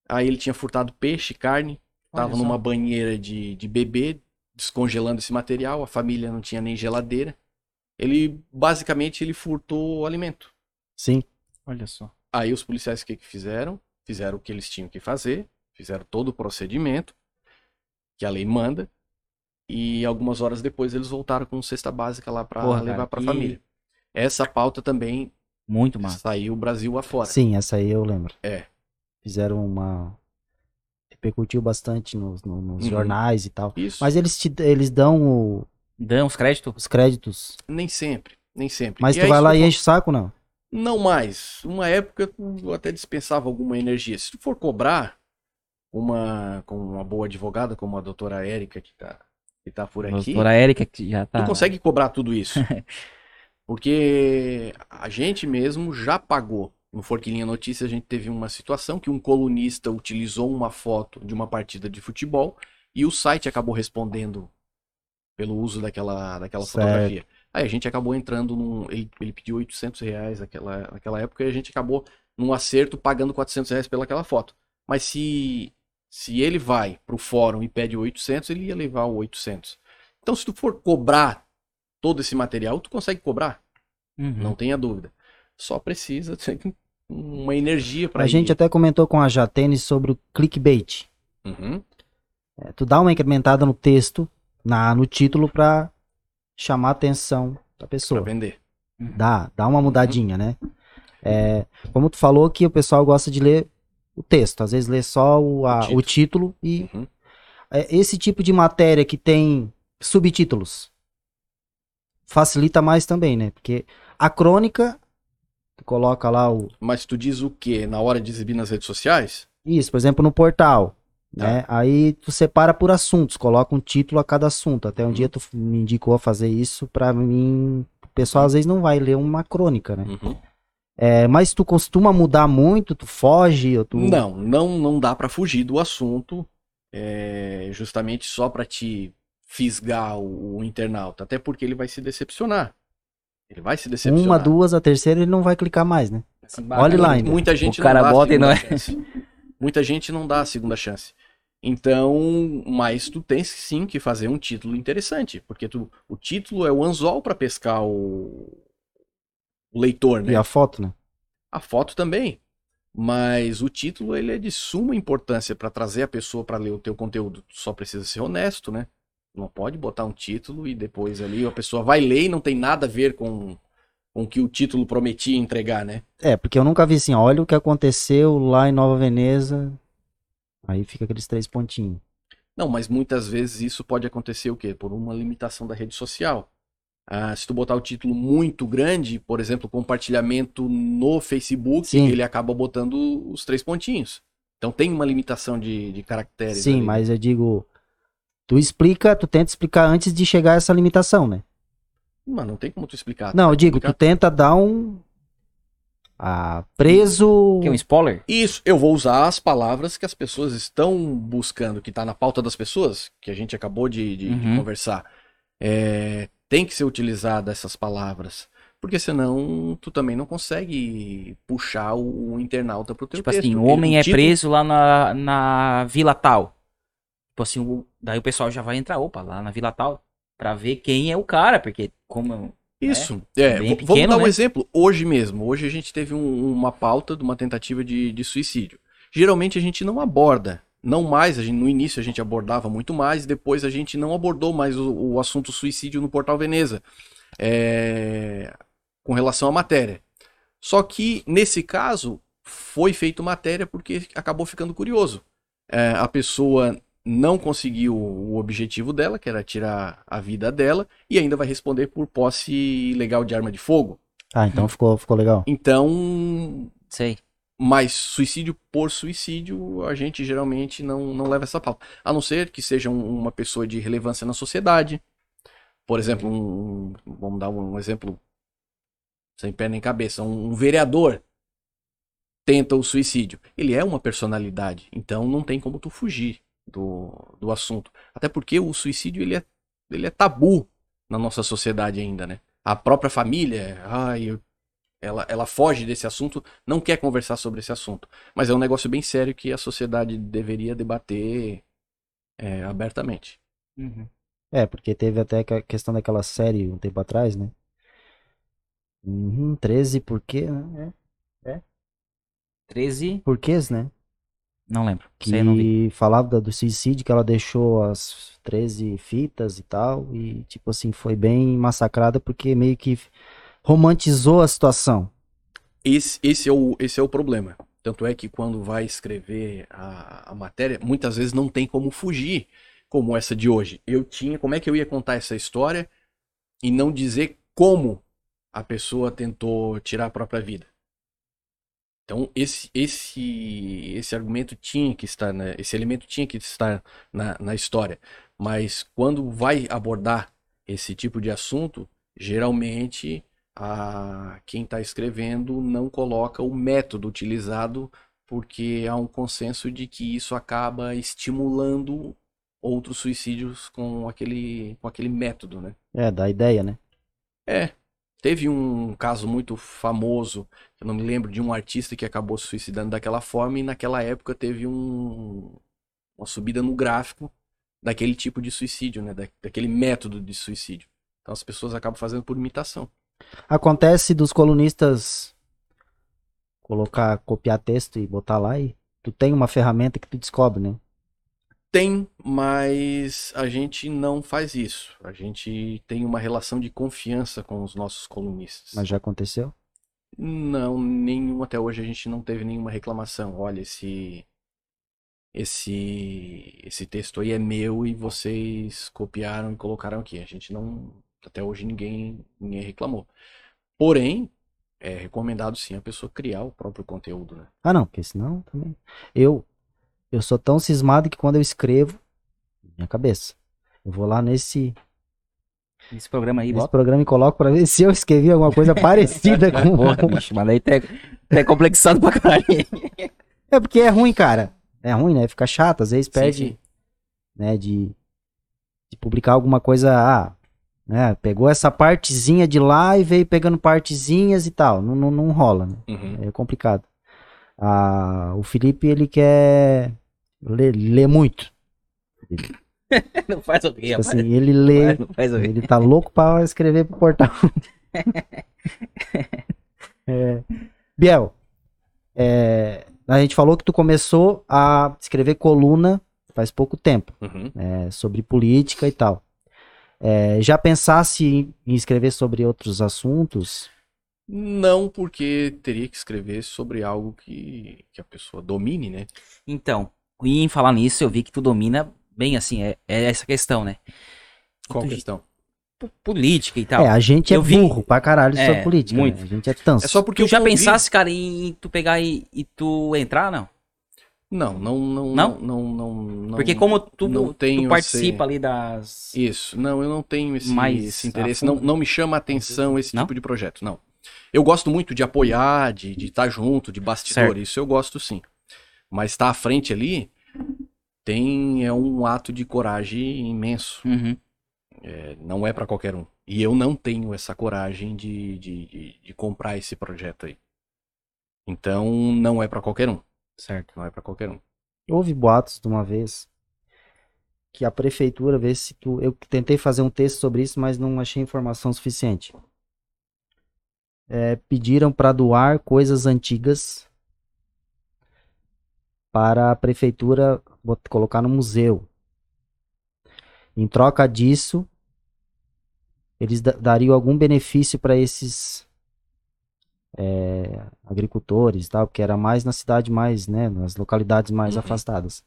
[SPEAKER 3] aí ele tinha furtado peixe, carne, tava numa banheira de, de bebê, descongelando esse material, a família não tinha nem geladeira. Ele basicamente ele furtou o alimento.
[SPEAKER 1] Sim.
[SPEAKER 2] Olha só.
[SPEAKER 3] Aí os policiais o que, que fizeram? Fizeram o que eles tinham que fazer, fizeram todo o procedimento que a lei manda. E algumas horas depois eles voltaram com cesta básica lá para levar para a família. Essa pauta também
[SPEAKER 2] muito massa.
[SPEAKER 3] Saiu o Brasil afora.
[SPEAKER 1] Sim, essa aí eu lembro.
[SPEAKER 3] É.
[SPEAKER 1] Fizeram uma repercutiu bastante nos, nos, nos uhum. jornais e tal.
[SPEAKER 3] Isso.
[SPEAKER 1] Mas eles, te, eles dão o...
[SPEAKER 2] Dão os créditos?
[SPEAKER 1] Os créditos.
[SPEAKER 3] Nem sempre, nem sempre.
[SPEAKER 1] Mas e tu vai lá e enche o saco, não?
[SPEAKER 3] Não mais. Uma época eu até dispensava alguma energia. Se tu for cobrar uma com uma boa advogada como a doutora Érica que tá, que tá por aqui.
[SPEAKER 2] Doutora Érica que já tá.
[SPEAKER 3] Tu consegue cobrar tudo isso. [LAUGHS] Porque a gente mesmo já pagou no Forquilinha Notícias a gente teve uma situação que um colunista utilizou uma foto de uma partida de futebol e o site acabou respondendo pelo uso daquela, daquela fotografia. Aí a gente acabou entrando num. Ele, ele pediu 800 reais naquela, naquela época e a gente acabou num acerto pagando 400 reais pelaquela foto. Mas se, se ele vai pro fórum e pede 800, ele ia levar o 800. Então, se tu for cobrar todo esse material, tu consegue cobrar,
[SPEAKER 2] Uhum.
[SPEAKER 3] não tenha dúvida. Só precisa ter uma energia para
[SPEAKER 1] A gente até comentou com a Jatene sobre o clickbait.
[SPEAKER 3] Uhum.
[SPEAKER 1] É, tu dá uma incrementada no texto, na, no título, pra chamar a atenção da
[SPEAKER 3] Pra
[SPEAKER 1] pessoa.
[SPEAKER 3] vender.
[SPEAKER 1] Dá, dá uma mudadinha, né? É, como tu falou que o pessoal gosta de ler o texto, às vezes lê só o, a-
[SPEAKER 3] O
[SPEAKER 1] o título e
[SPEAKER 3] Uhum.
[SPEAKER 1] é, esse tipo de matéria que tem subtítulos facilita mais também, né? Porque a crônica, tu coloca lá o.
[SPEAKER 3] Mas tu diz o quê? Na hora de exibir nas redes sociais?
[SPEAKER 1] Isso, por exemplo, no portal.
[SPEAKER 3] Tá.
[SPEAKER 1] Né? Aí tu separa por assuntos, coloca um título a cada assunto. Até um
[SPEAKER 3] Uhum.
[SPEAKER 1] dia tu me indicou a fazer isso pra mim. O pessoal às vezes não vai ler uma crônica, né?
[SPEAKER 3] Uhum.
[SPEAKER 1] É, mas tu costuma mudar muito, tu foge, ou tu...
[SPEAKER 3] Não, não, não dá pra fugir do assunto, é, justamente só pra te fisgar o, o internauta, até porque ele vai se decepcionar. Ele vai se decepcionar.
[SPEAKER 1] uma, duas, a terceira ele não vai clicar mais, né?
[SPEAKER 2] Assim,
[SPEAKER 1] Olhe lá ainda.
[SPEAKER 3] Muita gente
[SPEAKER 2] O cara
[SPEAKER 3] não dá a
[SPEAKER 2] bota e não
[SPEAKER 3] segunda chance. Muita gente não dá a segunda chance. Então, mas tu tens sim que fazer um título interessante, porque tu, o título é o anzol pra pescar o, o leitor, né?
[SPEAKER 1] E a foto, né?
[SPEAKER 3] A foto também. Mas o título ele é de suma importância para trazer a pessoa para ler o teu conteúdo. Tu só precisa ser honesto, né? Não pode botar um título e depois ali a pessoa vai ler e não tem nada a ver com com o que o título prometia entregar, né?
[SPEAKER 1] É, porque eu nunca vi assim, olha o que aconteceu lá em Nova Veneza. Aí fica aqueles três pontinhos.
[SPEAKER 3] Não, mas muitas vezes isso pode acontecer o quê? Por uma limitação da rede social. Ah, se tu botar o título muito grande, por exemplo, compartilhamento no Facebook,
[SPEAKER 1] Sim.
[SPEAKER 3] ele acaba botando os três pontinhos. Então tem uma limitação de, de caracteres.
[SPEAKER 1] Sim,
[SPEAKER 3] ali.
[SPEAKER 1] mas eu digo, tu explica, tu tenta explicar antes de chegar a essa limitação, né?
[SPEAKER 3] Mano, não tem como tu explicar.
[SPEAKER 1] Não,
[SPEAKER 3] Tá
[SPEAKER 1] eu digo, tu tenta dar um ah, preso
[SPEAKER 2] Que é um spoiler?
[SPEAKER 3] Isso, eu vou usar as palavras que as pessoas estão buscando, que está na pauta das pessoas, que a gente acabou de, de- de
[SPEAKER 2] Uhum.
[SPEAKER 3] conversar. É, tem que ser utilizada essas palavras, porque senão tu também não consegue puxar o, o internauta pro teu
[SPEAKER 2] Tipo
[SPEAKER 3] texto.
[SPEAKER 2] assim, o
[SPEAKER 3] Ele-
[SPEAKER 2] homem é
[SPEAKER 3] título-
[SPEAKER 2] preso lá na, na vila tal. Tipo assim, o- daí o pessoal já vai entrar, opa, lá na vila tal, pra ver quem é o cara, porque como...
[SPEAKER 3] Isso, é, v-
[SPEAKER 2] pequeno,
[SPEAKER 3] vamos dar um
[SPEAKER 2] né?
[SPEAKER 3] exemplo, hoje mesmo, hoje a gente teve um- uma pauta de uma tentativa de, de suicídio. Geralmente a gente não aborda, não mais, a gente, no início a gente abordava muito mais, depois a gente não abordou mais o, o assunto suicídio no Portal Veneza, é, com relação à matéria. Só que, nesse caso, foi feito matéria porque acabou ficando curioso. É, a pessoa não conseguiu o objetivo dela, que era tirar a vida dela, e ainda vai responder por posse ilegal de arma de fogo.
[SPEAKER 1] Ah, então ficou, ficou legal.
[SPEAKER 3] Então,
[SPEAKER 2] Sei.
[SPEAKER 3] mas suicídio por suicídio, a gente geralmente não, não leva essa pauta. A não ser que seja um- uma pessoa de relevância na sociedade. Por exemplo, um, um- vamos dar um exemplo sem pé nem cabeça. Um, um vereador tenta o suicídio. Ele é uma personalidade, então não tem como tu fugir do, do assunto. Até porque o suicídio ele é, ele é tabu na nossa sociedade ainda, né? A própria família, ai, ela, ela foge desse assunto, não quer conversar sobre esse assunto. Mas é um negócio bem sério que a sociedade deveria debater é, abertamente.
[SPEAKER 1] É, porque teve até a questão daquela série um tempo atrás, né? Uhum, 13 por quê? né?
[SPEAKER 2] 13,
[SPEAKER 1] Porquês, né?
[SPEAKER 2] Não lembro.
[SPEAKER 1] Que
[SPEAKER 2] não vi.
[SPEAKER 1] falava da- do suicídio, que ela deixou as 13 fitas e tal, e tipo assim, foi bem massacrada porque meio que romantizou a situação.
[SPEAKER 3] Esse, esse, é, o, esse é o problema. Tanto é que quando vai escrever a, a matéria, muitas vezes não tem como fugir, como essa de hoje. Eu tinha, como é que eu ia contar essa história e não dizer como a pessoa tentou tirar a própria vida? Então, esse, esse, esse argumento tinha que estar, né? esse elemento tinha que estar na, na história. Mas quando vai abordar esse tipo de assunto, geralmente a quem está escrevendo não coloca o método utilizado porque há um consenso de que isso acaba estimulando outros suicídios com aquele, com aquele método, né?
[SPEAKER 1] É, da ideia, né?
[SPEAKER 3] É. Teve um caso muito famoso, eu não me lembro, de um artista que acabou se suicidando daquela forma, e naquela época teve um, uma subida no gráfico daquele tipo de suicídio, né? Da, daquele método de suicídio. Então as pessoas acabam fazendo por imitação.
[SPEAKER 1] Acontece dos colunistas colocar, copiar texto e botar lá e tu tem uma ferramenta que tu descobre, né?
[SPEAKER 3] Tem, mas a gente não faz isso. A gente tem uma relação de confiança com os nossos colunistas.
[SPEAKER 1] Mas já aconteceu?
[SPEAKER 3] Não, nenhum até hoje a gente não teve nenhuma reclamação. Olha, esse esse esse texto aí é meu e vocês copiaram e colocaram aqui. A gente não até hoje ninguém ninguém reclamou. Porém, é recomendado sim a pessoa criar o próprio conteúdo, né?
[SPEAKER 1] Ah, não, porque senão também. Eu, eu sou tão cismado que quando eu escrevo, minha cabeça, eu vou lá nesse,
[SPEAKER 2] Esse programa aí, bota.
[SPEAKER 1] programa e coloco pra ver [LAUGHS] se eu escrevi alguma coisa [LAUGHS] parecida com.
[SPEAKER 2] Porra, [LAUGHS] bicho, mas aí tá, tá complexado pra caralho.
[SPEAKER 1] É porque é ruim, cara. É ruim, né? Fica chato, às vezes
[SPEAKER 3] Sim,
[SPEAKER 1] perde,
[SPEAKER 3] sim.
[SPEAKER 1] né, de, de publicar alguma coisa, ah, né, pegou essa partezinha de lá e veio pegando partezinhas e tal. Não, não, não rola, né?
[SPEAKER 3] Uhum.
[SPEAKER 1] É complicado. Ah, o Felipe, ele quer ler, ler muito. [LAUGHS]
[SPEAKER 2] Não faz o quê,
[SPEAKER 1] Tipo
[SPEAKER 2] rapaz?
[SPEAKER 1] assim, ele lê,
[SPEAKER 2] Não faz o quê.
[SPEAKER 1] ele tá louco pra escrever pro portal. [LAUGHS] É, Biel, é, a gente falou que tu começou a escrever coluna faz pouco tempo,
[SPEAKER 3] Uhum.
[SPEAKER 1] é, sobre política e tal. É, já pensasse em escrever sobre outros assuntos?
[SPEAKER 3] Não, porque teria que escrever sobre algo que, que a pessoa domine, né?
[SPEAKER 2] Então, e em falar nisso, eu vi que tu domina bem assim, é, é essa questão, né?
[SPEAKER 3] Qual
[SPEAKER 2] Tu-
[SPEAKER 3] questão?
[SPEAKER 2] Política e tal.
[SPEAKER 1] É, a gente é
[SPEAKER 2] eu vi-
[SPEAKER 1] burro pra caralho
[SPEAKER 2] É,
[SPEAKER 1] sobre política.
[SPEAKER 2] muito.
[SPEAKER 1] né? A gente é tanso.
[SPEAKER 3] É só porque
[SPEAKER 2] tu
[SPEAKER 3] eu
[SPEAKER 2] já
[SPEAKER 3] convivo-
[SPEAKER 2] pensasse, cara, em tu pegar e, e tu entrar, não?
[SPEAKER 3] Não, não, não,
[SPEAKER 2] Não?
[SPEAKER 3] não, não, não,
[SPEAKER 2] Porque como tu,
[SPEAKER 3] não
[SPEAKER 2] tu participa
[SPEAKER 3] esse-
[SPEAKER 2] ali das...
[SPEAKER 3] Isso, não, eu não tenho esse,
[SPEAKER 2] Mais
[SPEAKER 3] esse interesse, não, não me chama a atenção esse
[SPEAKER 2] Não?
[SPEAKER 3] tipo de projeto, não. Eu gosto muito de apoiar, de de estar junto, de bastidor,
[SPEAKER 2] Certo.
[SPEAKER 3] isso eu gosto sim. Mas estar à frente ali tem é um ato de coragem imenso,
[SPEAKER 2] Uhum.
[SPEAKER 3] é, não é pra qualquer um. E eu não tenho essa coragem de, de, de, de comprar esse projeto aí. Então não é pra qualquer um,
[SPEAKER 2] Certo.
[SPEAKER 3] não é pra qualquer um.
[SPEAKER 1] Houve boatos de uma vez que a prefeitura, vê se tu. Eu tentei fazer um texto sobre isso, mas não achei informação suficiente. É, pediram para doar coisas antigas para a prefeitura colocar no museu. Em troca disso, eles da- dariam algum benefício para esses é, agricultores tal, porque era mais na cidade mais, né, nas localidades mais
[SPEAKER 3] Uhum.
[SPEAKER 1] afastadas.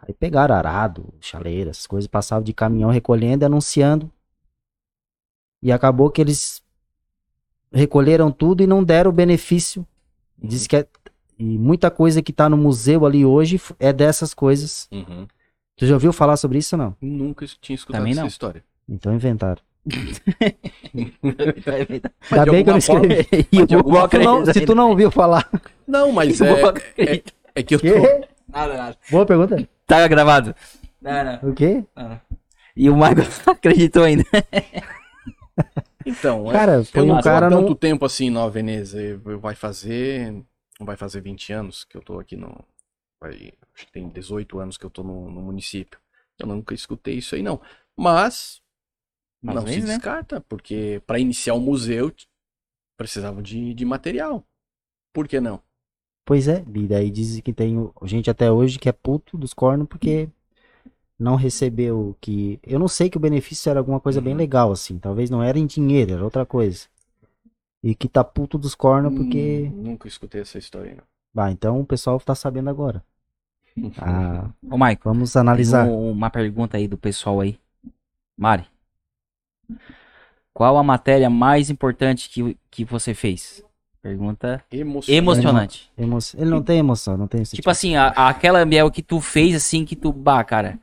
[SPEAKER 1] Aí pegaram arado, chaleira, essas coisas, passavam de caminhão recolhendo e anunciando. E acabou que eles recolheram tudo e não deram o benefício. Diz que é, e muita coisa que tá no museu ali hoje é dessas coisas.
[SPEAKER 3] Uhum.
[SPEAKER 1] Tu já ouviu falar sobre isso ou não?
[SPEAKER 3] Nunca tinha escutado
[SPEAKER 2] Também
[SPEAKER 3] essa
[SPEAKER 2] não.
[SPEAKER 3] história.
[SPEAKER 1] Então inventaram.
[SPEAKER 3] Mas [LAUGHS]
[SPEAKER 1] Ainda bem que eu não
[SPEAKER 3] forma-
[SPEAKER 1] escrevi. Tu não- se tu não ouviu falar.
[SPEAKER 3] Não, mas [LAUGHS] é,
[SPEAKER 2] acredita.
[SPEAKER 3] é que eu tô,
[SPEAKER 1] Quê?
[SPEAKER 2] Nada, nada.
[SPEAKER 1] Boa pergunta.
[SPEAKER 2] Tá gravado. Não, não,
[SPEAKER 1] O quê?
[SPEAKER 2] não. E o Michael [LAUGHS] acreditou ainda.
[SPEAKER 3] Então, é,
[SPEAKER 1] Cara, foi
[SPEAKER 3] eu
[SPEAKER 1] um
[SPEAKER 3] não tô
[SPEAKER 1] cara
[SPEAKER 3] há
[SPEAKER 1] não.
[SPEAKER 3] tanto tempo assim Nova Veneza. Vai fazer. Não vai fazer 20 anos que eu tô aqui no. Vai, acho que tem 18 anos que eu tô no, no município. Eu nunca escutei isso aí, não. Mas.
[SPEAKER 2] Às
[SPEAKER 3] não se
[SPEAKER 2] né?
[SPEAKER 3] descarta, porque para iniciar o museu precisavam de, de material. Por que não?
[SPEAKER 1] Pois é, e daí dizem que tem gente até hoje que é puto dos cornos porque não recebeu que. Eu não sei que o benefício era alguma coisa bem
[SPEAKER 3] Uhum.
[SPEAKER 1] legal, assim. Talvez não era em dinheiro, era outra coisa. E que tá puto dos cornos porque.
[SPEAKER 3] Hum, nunca escutei essa história, não.
[SPEAKER 1] Bah, então o pessoal tá sabendo agora. [LAUGHS] Ah,
[SPEAKER 2] Ô, Michael,
[SPEAKER 1] vamos analisar.
[SPEAKER 2] um- uma pergunta aí do pessoal aí. Mari. Qual a matéria mais importante que, que você fez? Pergunta
[SPEAKER 3] Emocionante.
[SPEAKER 2] emocionante.
[SPEAKER 1] Emo- Ele não tem emoção, não tem
[SPEAKER 2] Tipo assim, a- aquela Biel que tu fez assim, que tu, bah, cara.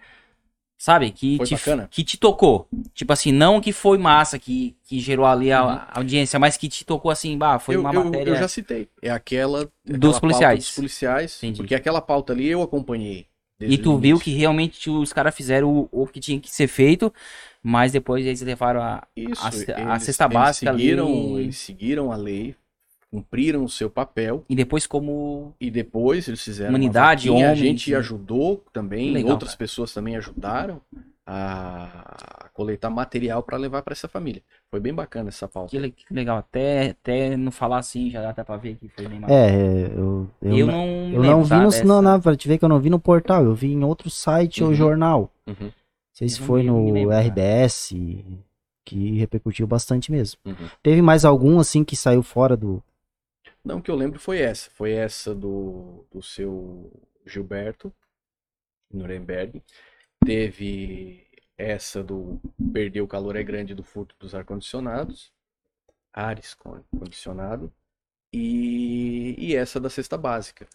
[SPEAKER 2] Sabe? Que
[SPEAKER 3] Foi
[SPEAKER 2] te,
[SPEAKER 3] bacana.
[SPEAKER 2] que te tocou. Tipo assim, não que foi massa, que, que gerou ali a,
[SPEAKER 3] Uhum.
[SPEAKER 2] a audiência, mas que te tocou assim, bah, foi
[SPEAKER 3] eu,
[SPEAKER 2] uma
[SPEAKER 3] eu-
[SPEAKER 2] matéria.
[SPEAKER 3] eu já citei. É aquela, aquela
[SPEAKER 2] Dos policiais.
[SPEAKER 3] dos policiais.
[SPEAKER 2] Entendi.
[SPEAKER 3] Porque aquela pauta ali eu acompanhei.
[SPEAKER 2] E tu viu que realmente os caras fizeram o, o que tinha que ser feito, mas depois eles levaram a,
[SPEAKER 3] Isso,
[SPEAKER 2] a, a
[SPEAKER 3] eles-
[SPEAKER 2] cesta
[SPEAKER 3] eles
[SPEAKER 2] básica
[SPEAKER 3] seguiram,
[SPEAKER 2] ali.
[SPEAKER 3] Eles seguiram a lei, cumpriram o seu papel
[SPEAKER 2] E depois como.
[SPEAKER 3] e depois eles fizeram
[SPEAKER 2] Humanidade,
[SPEAKER 3] uma vaquinha, a
[SPEAKER 2] homens,
[SPEAKER 3] gente
[SPEAKER 2] né?
[SPEAKER 3] ajudou também,
[SPEAKER 2] Legal,
[SPEAKER 3] outras
[SPEAKER 2] cara.
[SPEAKER 3] pessoas também ajudaram a coletar material para levar para essa família. Foi bem bacana essa pauta.
[SPEAKER 2] Que, le- que legal. Até, até não falar assim, já dá até pra ver que foi bem massa.
[SPEAKER 1] É, eu, eu,
[SPEAKER 2] eu
[SPEAKER 1] não, eu não vi no,
[SPEAKER 2] dessa.
[SPEAKER 1] não, não, pra te ver que eu não vi no portal, eu vi em outro site ou
[SPEAKER 3] Uhum.
[SPEAKER 1] jornal.
[SPEAKER 3] Uhum,
[SPEAKER 1] Não sei se
[SPEAKER 2] não
[SPEAKER 1] foi
[SPEAKER 2] vi,
[SPEAKER 1] no
[SPEAKER 2] lembro.
[SPEAKER 1] RBS, que repercutiu bastante mesmo.
[SPEAKER 3] uhum.
[SPEAKER 1] Teve mais algum, assim, que saiu fora do...
[SPEAKER 3] Não, que eu lembro foi essa. Foi essa do, do seu Gilberto, Nuremberg. Teve essa do Perder o Calor é Grande do furto dos ar-condicionados. Ares con- condicionado. E, e essa da cesta básica.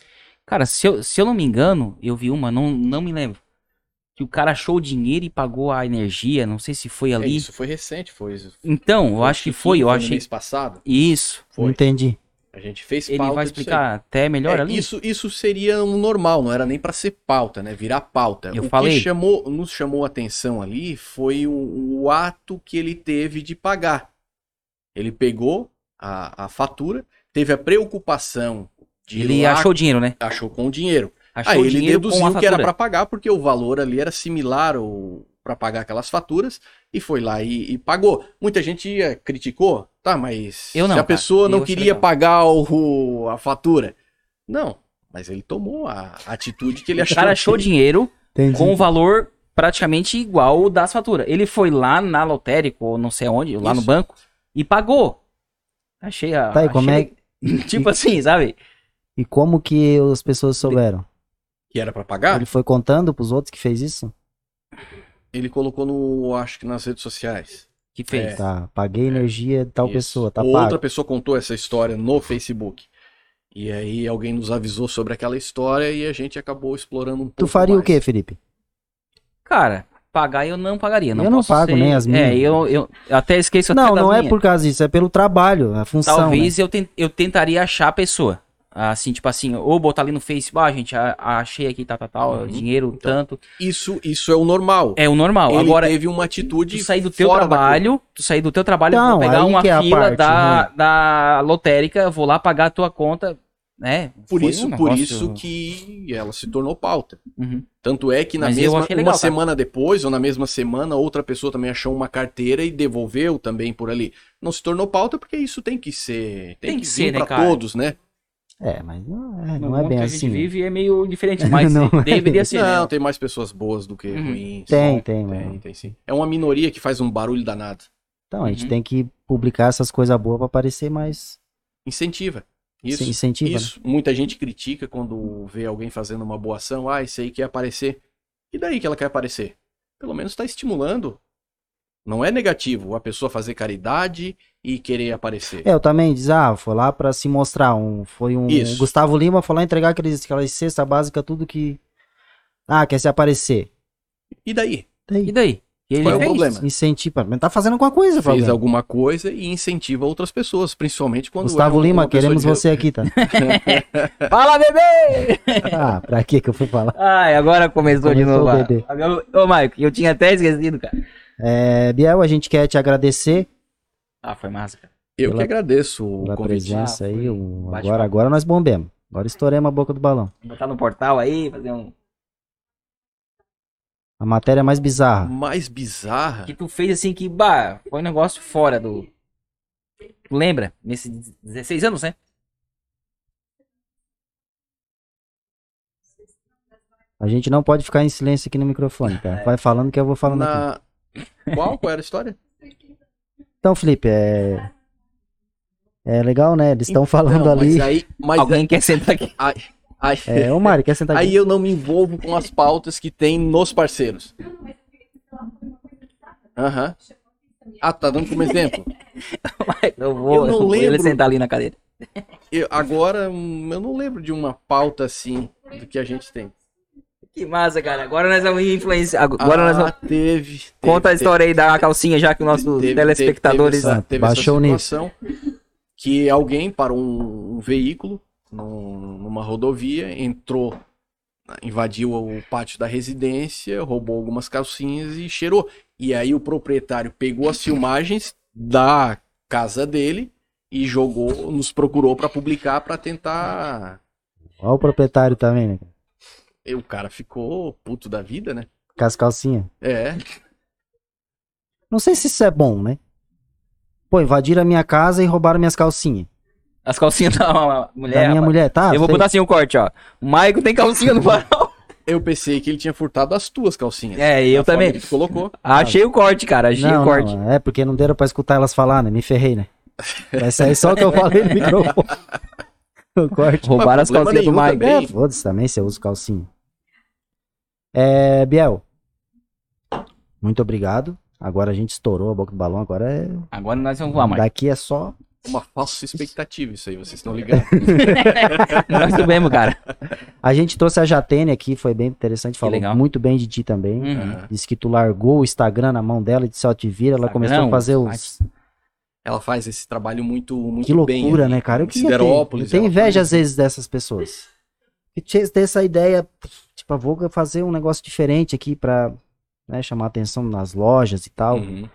[SPEAKER 2] Cara, se eu, se eu não me engano, eu vi uma, não, não me lembro. Que o cara achou o dinheiro e pagou a energia, não sei se foi
[SPEAKER 3] É,
[SPEAKER 2] ali.
[SPEAKER 3] isso foi recente, foi.
[SPEAKER 2] Então, eu acho que foi, eu
[SPEAKER 3] no
[SPEAKER 2] achei.
[SPEAKER 3] mês passado.
[SPEAKER 2] Isso.
[SPEAKER 3] Foi.
[SPEAKER 1] entendi.
[SPEAKER 3] A gente fez
[SPEAKER 2] Ele
[SPEAKER 3] pauta
[SPEAKER 2] vai
[SPEAKER 3] disso aí.
[SPEAKER 2] explicar até melhor
[SPEAKER 3] É,
[SPEAKER 2] ali.
[SPEAKER 3] Isso, isso seria um normal, não era nem para ser pauta, né? Virar pauta.
[SPEAKER 2] Eu
[SPEAKER 3] o
[SPEAKER 2] falei.
[SPEAKER 3] que chamou, nos chamou a atenção ali foi o, o ato que ele teve de pagar. Ele pegou a, a fatura, teve a preocupação de
[SPEAKER 2] Ele
[SPEAKER 3] lá,
[SPEAKER 2] achou o dinheiro, né?
[SPEAKER 3] achou com o dinheiro.
[SPEAKER 2] Achou
[SPEAKER 3] Aí ele
[SPEAKER 2] dinheiro
[SPEAKER 3] deduziu que era para pagar porque o valor ali era similar para pagar aquelas faturas e foi lá e, e pagou. Muita gente eh, criticou, tá? Mas
[SPEAKER 2] Eu não,
[SPEAKER 3] se a
[SPEAKER 2] cara.
[SPEAKER 3] pessoa não queria
[SPEAKER 2] legal.
[SPEAKER 3] pagar o, a fatura, não. Mas ele tomou a atitude que ele
[SPEAKER 2] O
[SPEAKER 3] achou.
[SPEAKER 2] cara achou o dinheiro
[SPEAKER 1] Entendi.
[SPEAKER 2] com o valor praticamente igual o das faturas. Ele foi lá na lotérica, ou não sei onde, lá no
[SPEAKER 3] Isso.
[SPEAKER 2] banco, e pagou. Achei a.
[SPEAKER 1] Tá, e como é... [LAUGHS]
[SPEAKER 2] Tipo assim, sabe?
[SPEAKER 1] E como que as pessoas souberam?
[SPEAKER 3] que era para pagar.
[SPEAKER 1] Ele foi contando pros outros que fez isso?
[SPEAKER 3] Ele colocou no, acho que nas redes sociais.
[SPEAKER 2] Que fez.
[SPEAKER 3] É.
[SPEAKER 1] Tá, paguei energia de tal
[SPEAKER 3] Isso.
[SPEAKER 1] pessoa, tá
[SPEAKER 3] Outra
[SPEAKER 1] pago.
[SPEAKER 3] pessoa contou essa história no Facebook. E aí alguém nos avisou sobre aquela história e a gente acabou explorando um pouco
[SPEAKER 1] Tu faria o
[SPEAKER 3] mais.
[SPEAKER 1] quê, Felipe?
[SPEAKER 2] Cara, pagar eu não pagaria. Não
[SPEAKER 1] Eu não pago
[SPEAKER 2] ser-
[SPEAKER 1] nem as
[SPEAKER 2] É,
[SPEAKER 1] minhas.
[SPEAKER 2] eu, eu eu até esqueço até
[SPEAKER 1] Não,
[SPEAKER 2] das
[SPEAKER 1] não é
[SPEAKER 2] minhas.
[SPEAKER 1] por causa disso, é pelo trabalho, a função.
[SPEAKER 2] Talvez
[SPEAKER 1] né?
[SPEAKER 2] eu, ten- eu tentaria achar a pessoa. Assim, tipo assim, ou botar ali no Facebook, ah, gente, a- achei aqui, tal, tal, tal,
[SPEAKER 3] Uhum.
[SPEAKER 2] dinheiro, tanto.
[SPEAKER 3] Isso, isso é o normal.
[SPEAKER 2] É o normal.
[SPEAKER 3] Ele
[SPEAKER 2] Agora,
[SPEAKER 3] teve uma atitude
[SPEAKER 2] tu sair do teu
[SPEAKER 3] da
[SPEAKER 2] trabalho, tu sair do teu trabalho,
[SPEAKER 1] Então,
[SPEAKER 2] pegar uma
[SPEAKER 1] é
[SPEAKER 2] fila
[SPEAKER 1] parte
[SPEAKER 2] da,
[SPEAKER 1] ruim.
[SPEAKER 2] da lotérica, vou lá pagar a tua conta, né?
[SPEAKER 3] Por
[SPEAKER 2] Foi
[SPEAKER 3] isso,
[SPEAKER 2] um
[SPEAKER 3] por isso que ela se tornou pauta.
[SPEAKER 2] Uhum.
[SPEAKER 3] Tanto é que na
[SPEAKER 2] Mas
[SPEAKER 3] mesma
[SPEAKER 2] legal,
[SPEAKER 3] uma
[SPEAKER 2] cara.
[SPEAKER 3] semana depois ou na mesma semana outra pessoa também achou uma carteira e devolveu também por ali. Não se tornou pauta porque isso tem que ser, tem,
[SPEAKER 2] Tem
[SPEAKER 3] que,
[SPEAKER 2] que
[SPEAKER 3] ser
[SPEAKER 2] né,
[SPEAKER 3] para todos, né?
[SPEAKER 1] É, mas não é, não é bem
[SPEAKER 2] que a
[SPEAKER 1] assim.
[SPEAKER 2] gente vive é meio diferente, mas [LAUGHS]
[SPEAKER 1] Não é.
[SPEAKER 2] deveria ser,
[SPEAKER 3] Não,
[SPEAKER 2] né?
[SPEAKER 3] tem mais pessoas boas do que
[SPEAKER 2] Uhum.
[SPEAKER 3] ruins.
[SPEAKER 1] Tem,
[SPEAKER 3] Né?
[SPEAKER 1] tem,
[SPEAKER 3] tem, tem sim. É uma minoria que faz um barulho danado.
[SPEAKER 1] Então, a gente
[SPEAKER 2] Uhum.
[SPEAKER 1] tem que publicar essas coisas boas pra aparecer mais.
[SPEAKER 3] Incentiva. Isso.
[SPEAKER 1] se incentiva. né?
[SPEAKER 3] Isso, muita gente critica quando vê alguém fazendo uma boa ação. Ah, esse aí quer aparecer. E daí que ela quer aparecer? Pelo menos está estimulando. Não é negativo a pessoa fazer caridade e querer aparecer.
[SPEAKER 1] É, eu também diz, ah, foi lá pra se mostrar. Um, foi um. O Gustavo Lima foi lá entregar aqueles, aquelas cesta básica, tudo que. Ah, quer se aparecer.
[SPEAKER 3] E daí?
[SPEAKER 1] Daí,
[SPEAKER 2] E daí? E ele
[SPEAKER 3] Qual é o problema?
[SPEAKER 1] Incentiva. Mas tá fazendo alguma coisa,
[SPEAKER 3] Fez
[SPEAKER 1] Fabiano.
[SPEAKER 3] alguma coisa e incentiva outras pessoas, principalmente quando.
[SPEAKER 1] Gustavo
[SPEAKER 3] é um-
[SPEAKER 1] Lima, queremos
[SPEAKER 3] de-
[SPEAKER 1] você aqui, tá? [LAUGHS]
[SPEAKER 2] Fala, bebê!
[SPEAKER 1] ah, pra que que eu fui falar?
[SPEAKER 2] Ai, agora começou, de
[SPEAKER 1] Começou
[SPEAKER 2] novo.
[SPEAKER 1] o
[SPEAKER 2] ah.
[SPEAKER 1] bebê.
[SPEAKER 2] Agora- Ô, Maico, eu tinha até esquecido, cara.
[SPEAKER 1] É, Biel, a gente quer te agradecer
[SPEAKER 2] Ah, foi massa, cara.
[SPEAKER 3] Eu que
[SPEAKER 1] Pela-
[SPEAKER 3] agradeço o
[SPEAKER 1] pela presença
[SPEAKER 2] Ah,
[SPEAKER 1] aí. o- agora, agora nós bombemos. Agora estouramos a boca do balão.
[SPEAKER 2] Botar no portal aí, fazer um.
[SPEAKER 1] A matéria mais bizarra.
[SPEAKER 3] Mais bizarra.
[SPEAKER 2] Que tu fez assim que, bah, foi um negócio fora do. Tu lembra? Nesses 16 anos, né?
[SPEAKER 1] A gente não pode ficar em silêncio aqui no microfone, tá? Vai falando que eu vou falando aqui.
[SPEAKER 3] Qual? Qual era a história?
[SPEAKER 1] Então, Felipe, é. É legal, né? Eles estão falando
[SPEAKER 3] Não,
[SPEAKER 1] ali.
[SPEAKER 3] Mas aí, mas
[SPEAKER 2] Alguém quer sentar aqui.
[SPEAKER 3] aí, aí,
[SPEAKER 1] É, ô Mário, quer sentar aqui?
[SPEAKER 3] aí eu não me envolvo com as pautas que tem nos parceiros. Aham. Ah, tá dando como exemplo.
[SPEAKER 2] Eu vou,
[SPEAKER 3] Eu não
[SPEAKER 2] vou ele
[SPEAKER 3] lembro.
[SPEAKER 2] sentar ali na cadeira.
[SPEAKER 3] Eu- agora, hum, eu não lembro de uma pauta assim do que a gente tem.
[SPEAKER 2] Que massa, cara. Agora nós vamos influenciar. Agora nós
[SPEAKER 3] ah,
[SPEAKER 2] vamos.
[SPEAKER 3] teve, teve.
[SPEAKER 2] Conta a
[SPEAKER 3] teve,
[SPEAKER 2] história aí da calcinha, já que os nossos
[SPEAKER 3] teve-
[SPEAKER 2] telespectadores.
[SPEAKER 3] Teve, essa, teve
[SPEAKER 1] Baixou o
[SPEAKER 3] essa situação que alguém parou um, um veículo num- numa rodovia, entrou invadiu o pátio da residência, roubou algumas calcinhas e cheirou. E aí o proprietário pegou as filmagens da casa dele e jogou, nos procurou pra publicar pra tentar.
[SPEAKER 1] Olha o proprietário também, né?
[SPEAKER 3] E o cara ficou puto da vida, né?
[SPEAKER 1] Com as calcinhas.
[SPEAKER 3] É.
[SPEAKER 1] Não sei se isso é bom, né? Pô, invadiram a minha casa e roubaram minhas calcinhas.
[SPEAKER 2] As calcinhas [LAUGHS] da mulher.
[SPEAKER 1] da minha
[SPEAKER 2] rapaz.
[SPEAKER 1] mulher, tá?
[SPEAKER 2] Eu vou
[SPEAKER 1] sei.
[SPEAKER 2] botar assim o corte, ó. O Maico tem calcinha no farol. [LAUGHS]
[SPEAKER 3] Eu pensei que ele tinha furtado as tuas calcinhas.
[SPEAKER 2] É, eu também.
[SPEAKER 3] que colocou.
[SPEAKER 2] Achei o corte, cara. Achei
[SPEAKER 1] Não,
[SPEAKER 2] o corte.
[SPEAKER 1] não, é porque não deram pra escutar elas falar, né? Me ferrei, né? Vai sair só o que eu falei no [LAUGHS] microfone. [LAUGHS] o corte.
[SPEAKER 2] Roubaram as calcinhas do
[SPEAKER 3] também.
[SPEAKER 1] É, foda-se também se eu uso calcinha. É, Biel. Muito obrigado. Agora a gente estourou a boca do balão, agora é.
[SPEAKER 2] Agora nós vamos voar, Maico.
[SPEAKER 1] Daqui é só.
[SPEAKER 3] Uma falsa expectativa isso aí, vocês estão ligados. [LAUGHS]
[SPEAKER 2] nós subimos, cara.
[SPEAKER 1] A gente trouxe a Jatene aqui, foi bem interessante, falou
[SPEAKER 2] legal.
[SPEAKER 1] muito bem de ti também.
[SPEAKER 2] Uhum.
[SPEAKER 1] Disse que tu largou o Instagram na mão dela e disse, ó, te vira, ela começou a
[SPEAKER 2] Instagram,
[SPEAKER 1] fazer os.
[SPEAKER 3] Ela faz esse trabalho muito, muito
[SPEAKER 1] Que
[SPEAKER 3] bem.
[SPEAKER 1] loucura,
[SPEAKER 3] ali.
[SPEAKER 1] né, cara? Eu. Eu
[SPEAKER 3] Siderópolis,
[SPEAKER 1] tenho
[SPEAKER 3] ela
[SPEAKER 1] inveja
[SPEAKER 3] faz-
[SPEAKER 1] às vezes dessas pessoas. Que tinha ter essa ideia, tipo, eu vou fazer um negócio diferente aqui pra né, chamar atenção nas lojas e tal.
[SPEAKER 3] Uhum.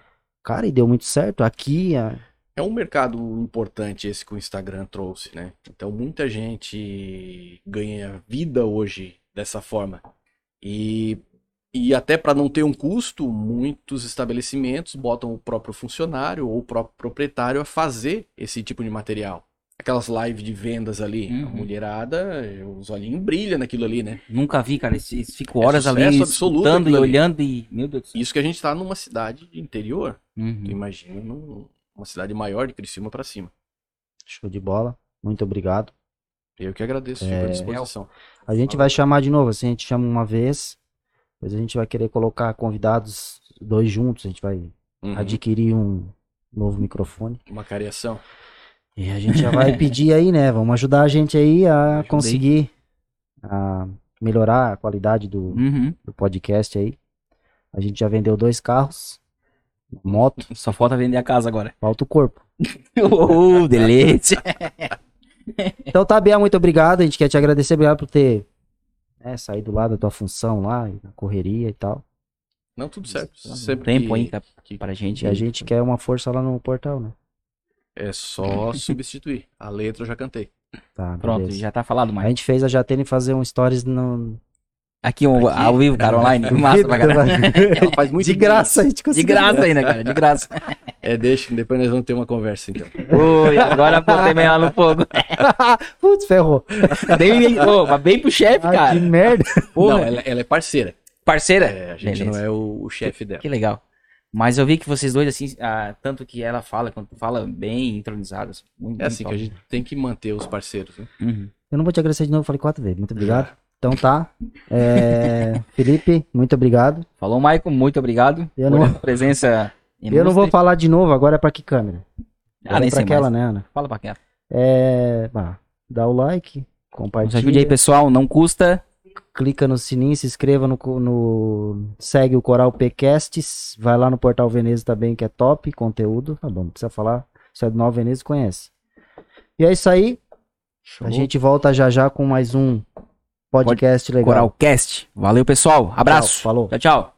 [SPEAKER 1] Cara, e deu muito certo. Aqui, a-
[SPEAKER 3] É um mercado importante esse que o Instagram trouxe, né? Então muita gente ganha vida hoje dessa forma. E, e até para não ter um custo, muitos estabelecimentos botam o próprio funcionário ou o próprio proprietário a fazer esse tipo de material. Aquelas lives de vendas ali, a
[SPEAKER 2] Uhum.
[SPEAKER 3] mulherada, os olhinhos brilham naquilo ali, né?
[SPEAKER 2] Nunca vi, cara. Fico
[SPEAKER 3] É
[SPEAKER 2] horas ali
[SPEAKER 3] sucesso absoluto
[SPEAKER 2] escutando e
[SPEAKER 3] ali.
[SPEAKER 2] olhando e. Meu Deus do céu.
[SPEAKER 3] Isso que a gente tá numa cidade de interior. Tu
[SPEAKER 2] Uhum.
[SPEAKER 3] imagina uma cidade maior de Criciúma para cima.
[SPEAKER 1] show de bola. Muito obrigado.
[SPEAKER 3] Eu que agradeço,
[SPEAKER 1] É.
[SPEAKER 3] fico à disposição.
[SPEAKER 1] A gente vai chamar de novo, assim, a gente chama uma vez. Depois a gente vai querer colocar convidados dois juntos. A gente vai
[SPEAKER 3] Uhum.
[SPEAKER 1] adquirir um novo microfone.
[SPEAKER 3] Uma cariação.
[SPEAKER 1] E a gente já vai pedir aí, né? Vamos ajudar a gente aí a
[SPEAKER 3] Ajuda
[SPEAKER 1] conseguir a melhorar a qualidade do,
[SPEAKER 2] Uhum.
[SPEAKER 1] do podcast aí. A gente já vendeu dois carros, moto,
[SPEAKER 2] Só falta vender a casa agora.
[SPEAKER 1] falta o corpo. [LAUGHS]
[SPEAKER 2] Oh, delícia. [LAUGHS]
[SPEAKER 1] Então tá, Biel, muito obrigado. A gente quer te agradecer, obrigado por ter né, saído lá da tua função lá, e na correria e tal.
[SPEAKER 3] Não, tudo certo.
[SPEAKER 2] Um
[SPEAKER 3] Sempre
[SPEAKER 2] tempo
[SPEAKER 3] que-
[SPEAKER 2] aí cara,
[SPEAKER 3] que
[SPEAKER 2] pra gente.
[SPEAKER 1] E a gente quer uma força lá no portal, né?
[SPEAKER 3] É só [LAUGHS] substituir. A letra eu já cantei.
[SPEAKER 1] Tá,
[SPEAKER 2] Pronto,
[SPEAKER 1] beleza.
[SPEAKER 2] já tá falado
[SPEAKER 1] A
[SPEAKER 2] mais.
[SPEAKER 1] gente fez a Jatene fazer um stories no.
[SPEAKER 2] Aqui, um,
[SPEAKER 3] Aqui.
[SPEAKER 2] ao vivo, cara, online. [LAUGHS] Massa pra caralho.
[SPEAKER 3] Ela faz muito
[SPEAKER 1] De graça, a gente
[SPEAKER 2] De
[SPEAKER 1] conseguiu.
[SPEAKER 2] graça ainda, cara, de graça.
[SPEAKER 3] É, deixa, que depois nós vamos ter uma conversa então.
[SPEAKER 2] Oi, agora botei meio lá no fogo. [LAUGHS]
[SPEAKER 1] Putz, ferrou.
[SPEAKER 2] Bem, bem, ô, mas bem pro chefe,
[SPEAKER 1] Ah, que
[SPEAKER 2] cara.
[SPEAKER 1] merda.
[SPEAKER 2] Porra.
[SPEAKER 3] Não, ela, ela é parceira.
[SPEAKER 2] Parceira?
[SPEAKER 3] É, a gente
[SPEAKER 2] Beleza.
[SPEAKER 3] não é o, o chefe dela.
[SPEAKER 2] Que legal. Mas eu vi que vocês dois, assim, ah, tanto que ela fala, quanto fala bem entronizados. Muito,
[SPEAKER 3] É assim
[SPEAKER 2] muito
[SPEAKER 3] que a gente tem que manter os parceiros. Né?
[SPEAKER 2] Uhum.
[SPEAKER 1] Eu não vou te agradecer de novo, eu falei quatro vezes. Muito obrigado. Então tá. É, [LAUGHS] Felipe, muito obrigado.
[SPEAKER 2] Falou, Maicon, muito obrigado
[SPEAKER 1] Eu
[SPEAKER 2] por
[SPEAKER 1] não-
[SPEAKER 2] presença
[SPEAKER 1] Eu não vou
[SPEAKER 2] ilustre.
[SPEAKER 1] falar de novo, agora é pra que câmera?
[SPEAKER 2] Ah,
[SPEAKER 1] Agora
[SPEAKER 2] nem
[SPEAKER 1] é pra aquela,
[SPEAKER 2] mais.
[SPEAKER 1] né, Ana?
[SPEAKER 2] Fala pra aquela.
[SPEAKER 1] É. bah, dá o like, compartilha.
[SPEAKER 2] ajude aí, pessoal. Não custa.
[SPEAKER 1] clica no sininho, se inscreva no, no- segue o Coral Pcasts, vai lá no Portal Veneza também, que é top, conteúdo, tá bom, não precisa falar, isso é do Nova Veneza, conhece. E é isso aí, a gente volta já já com mais um podcast legal.
[SPEAKER 2] Coralcast. Valeu, pessoal. Abraço.
[SPEAKER 1] Tchau, falou.
[SPEAKER 2] Tchau, tchau.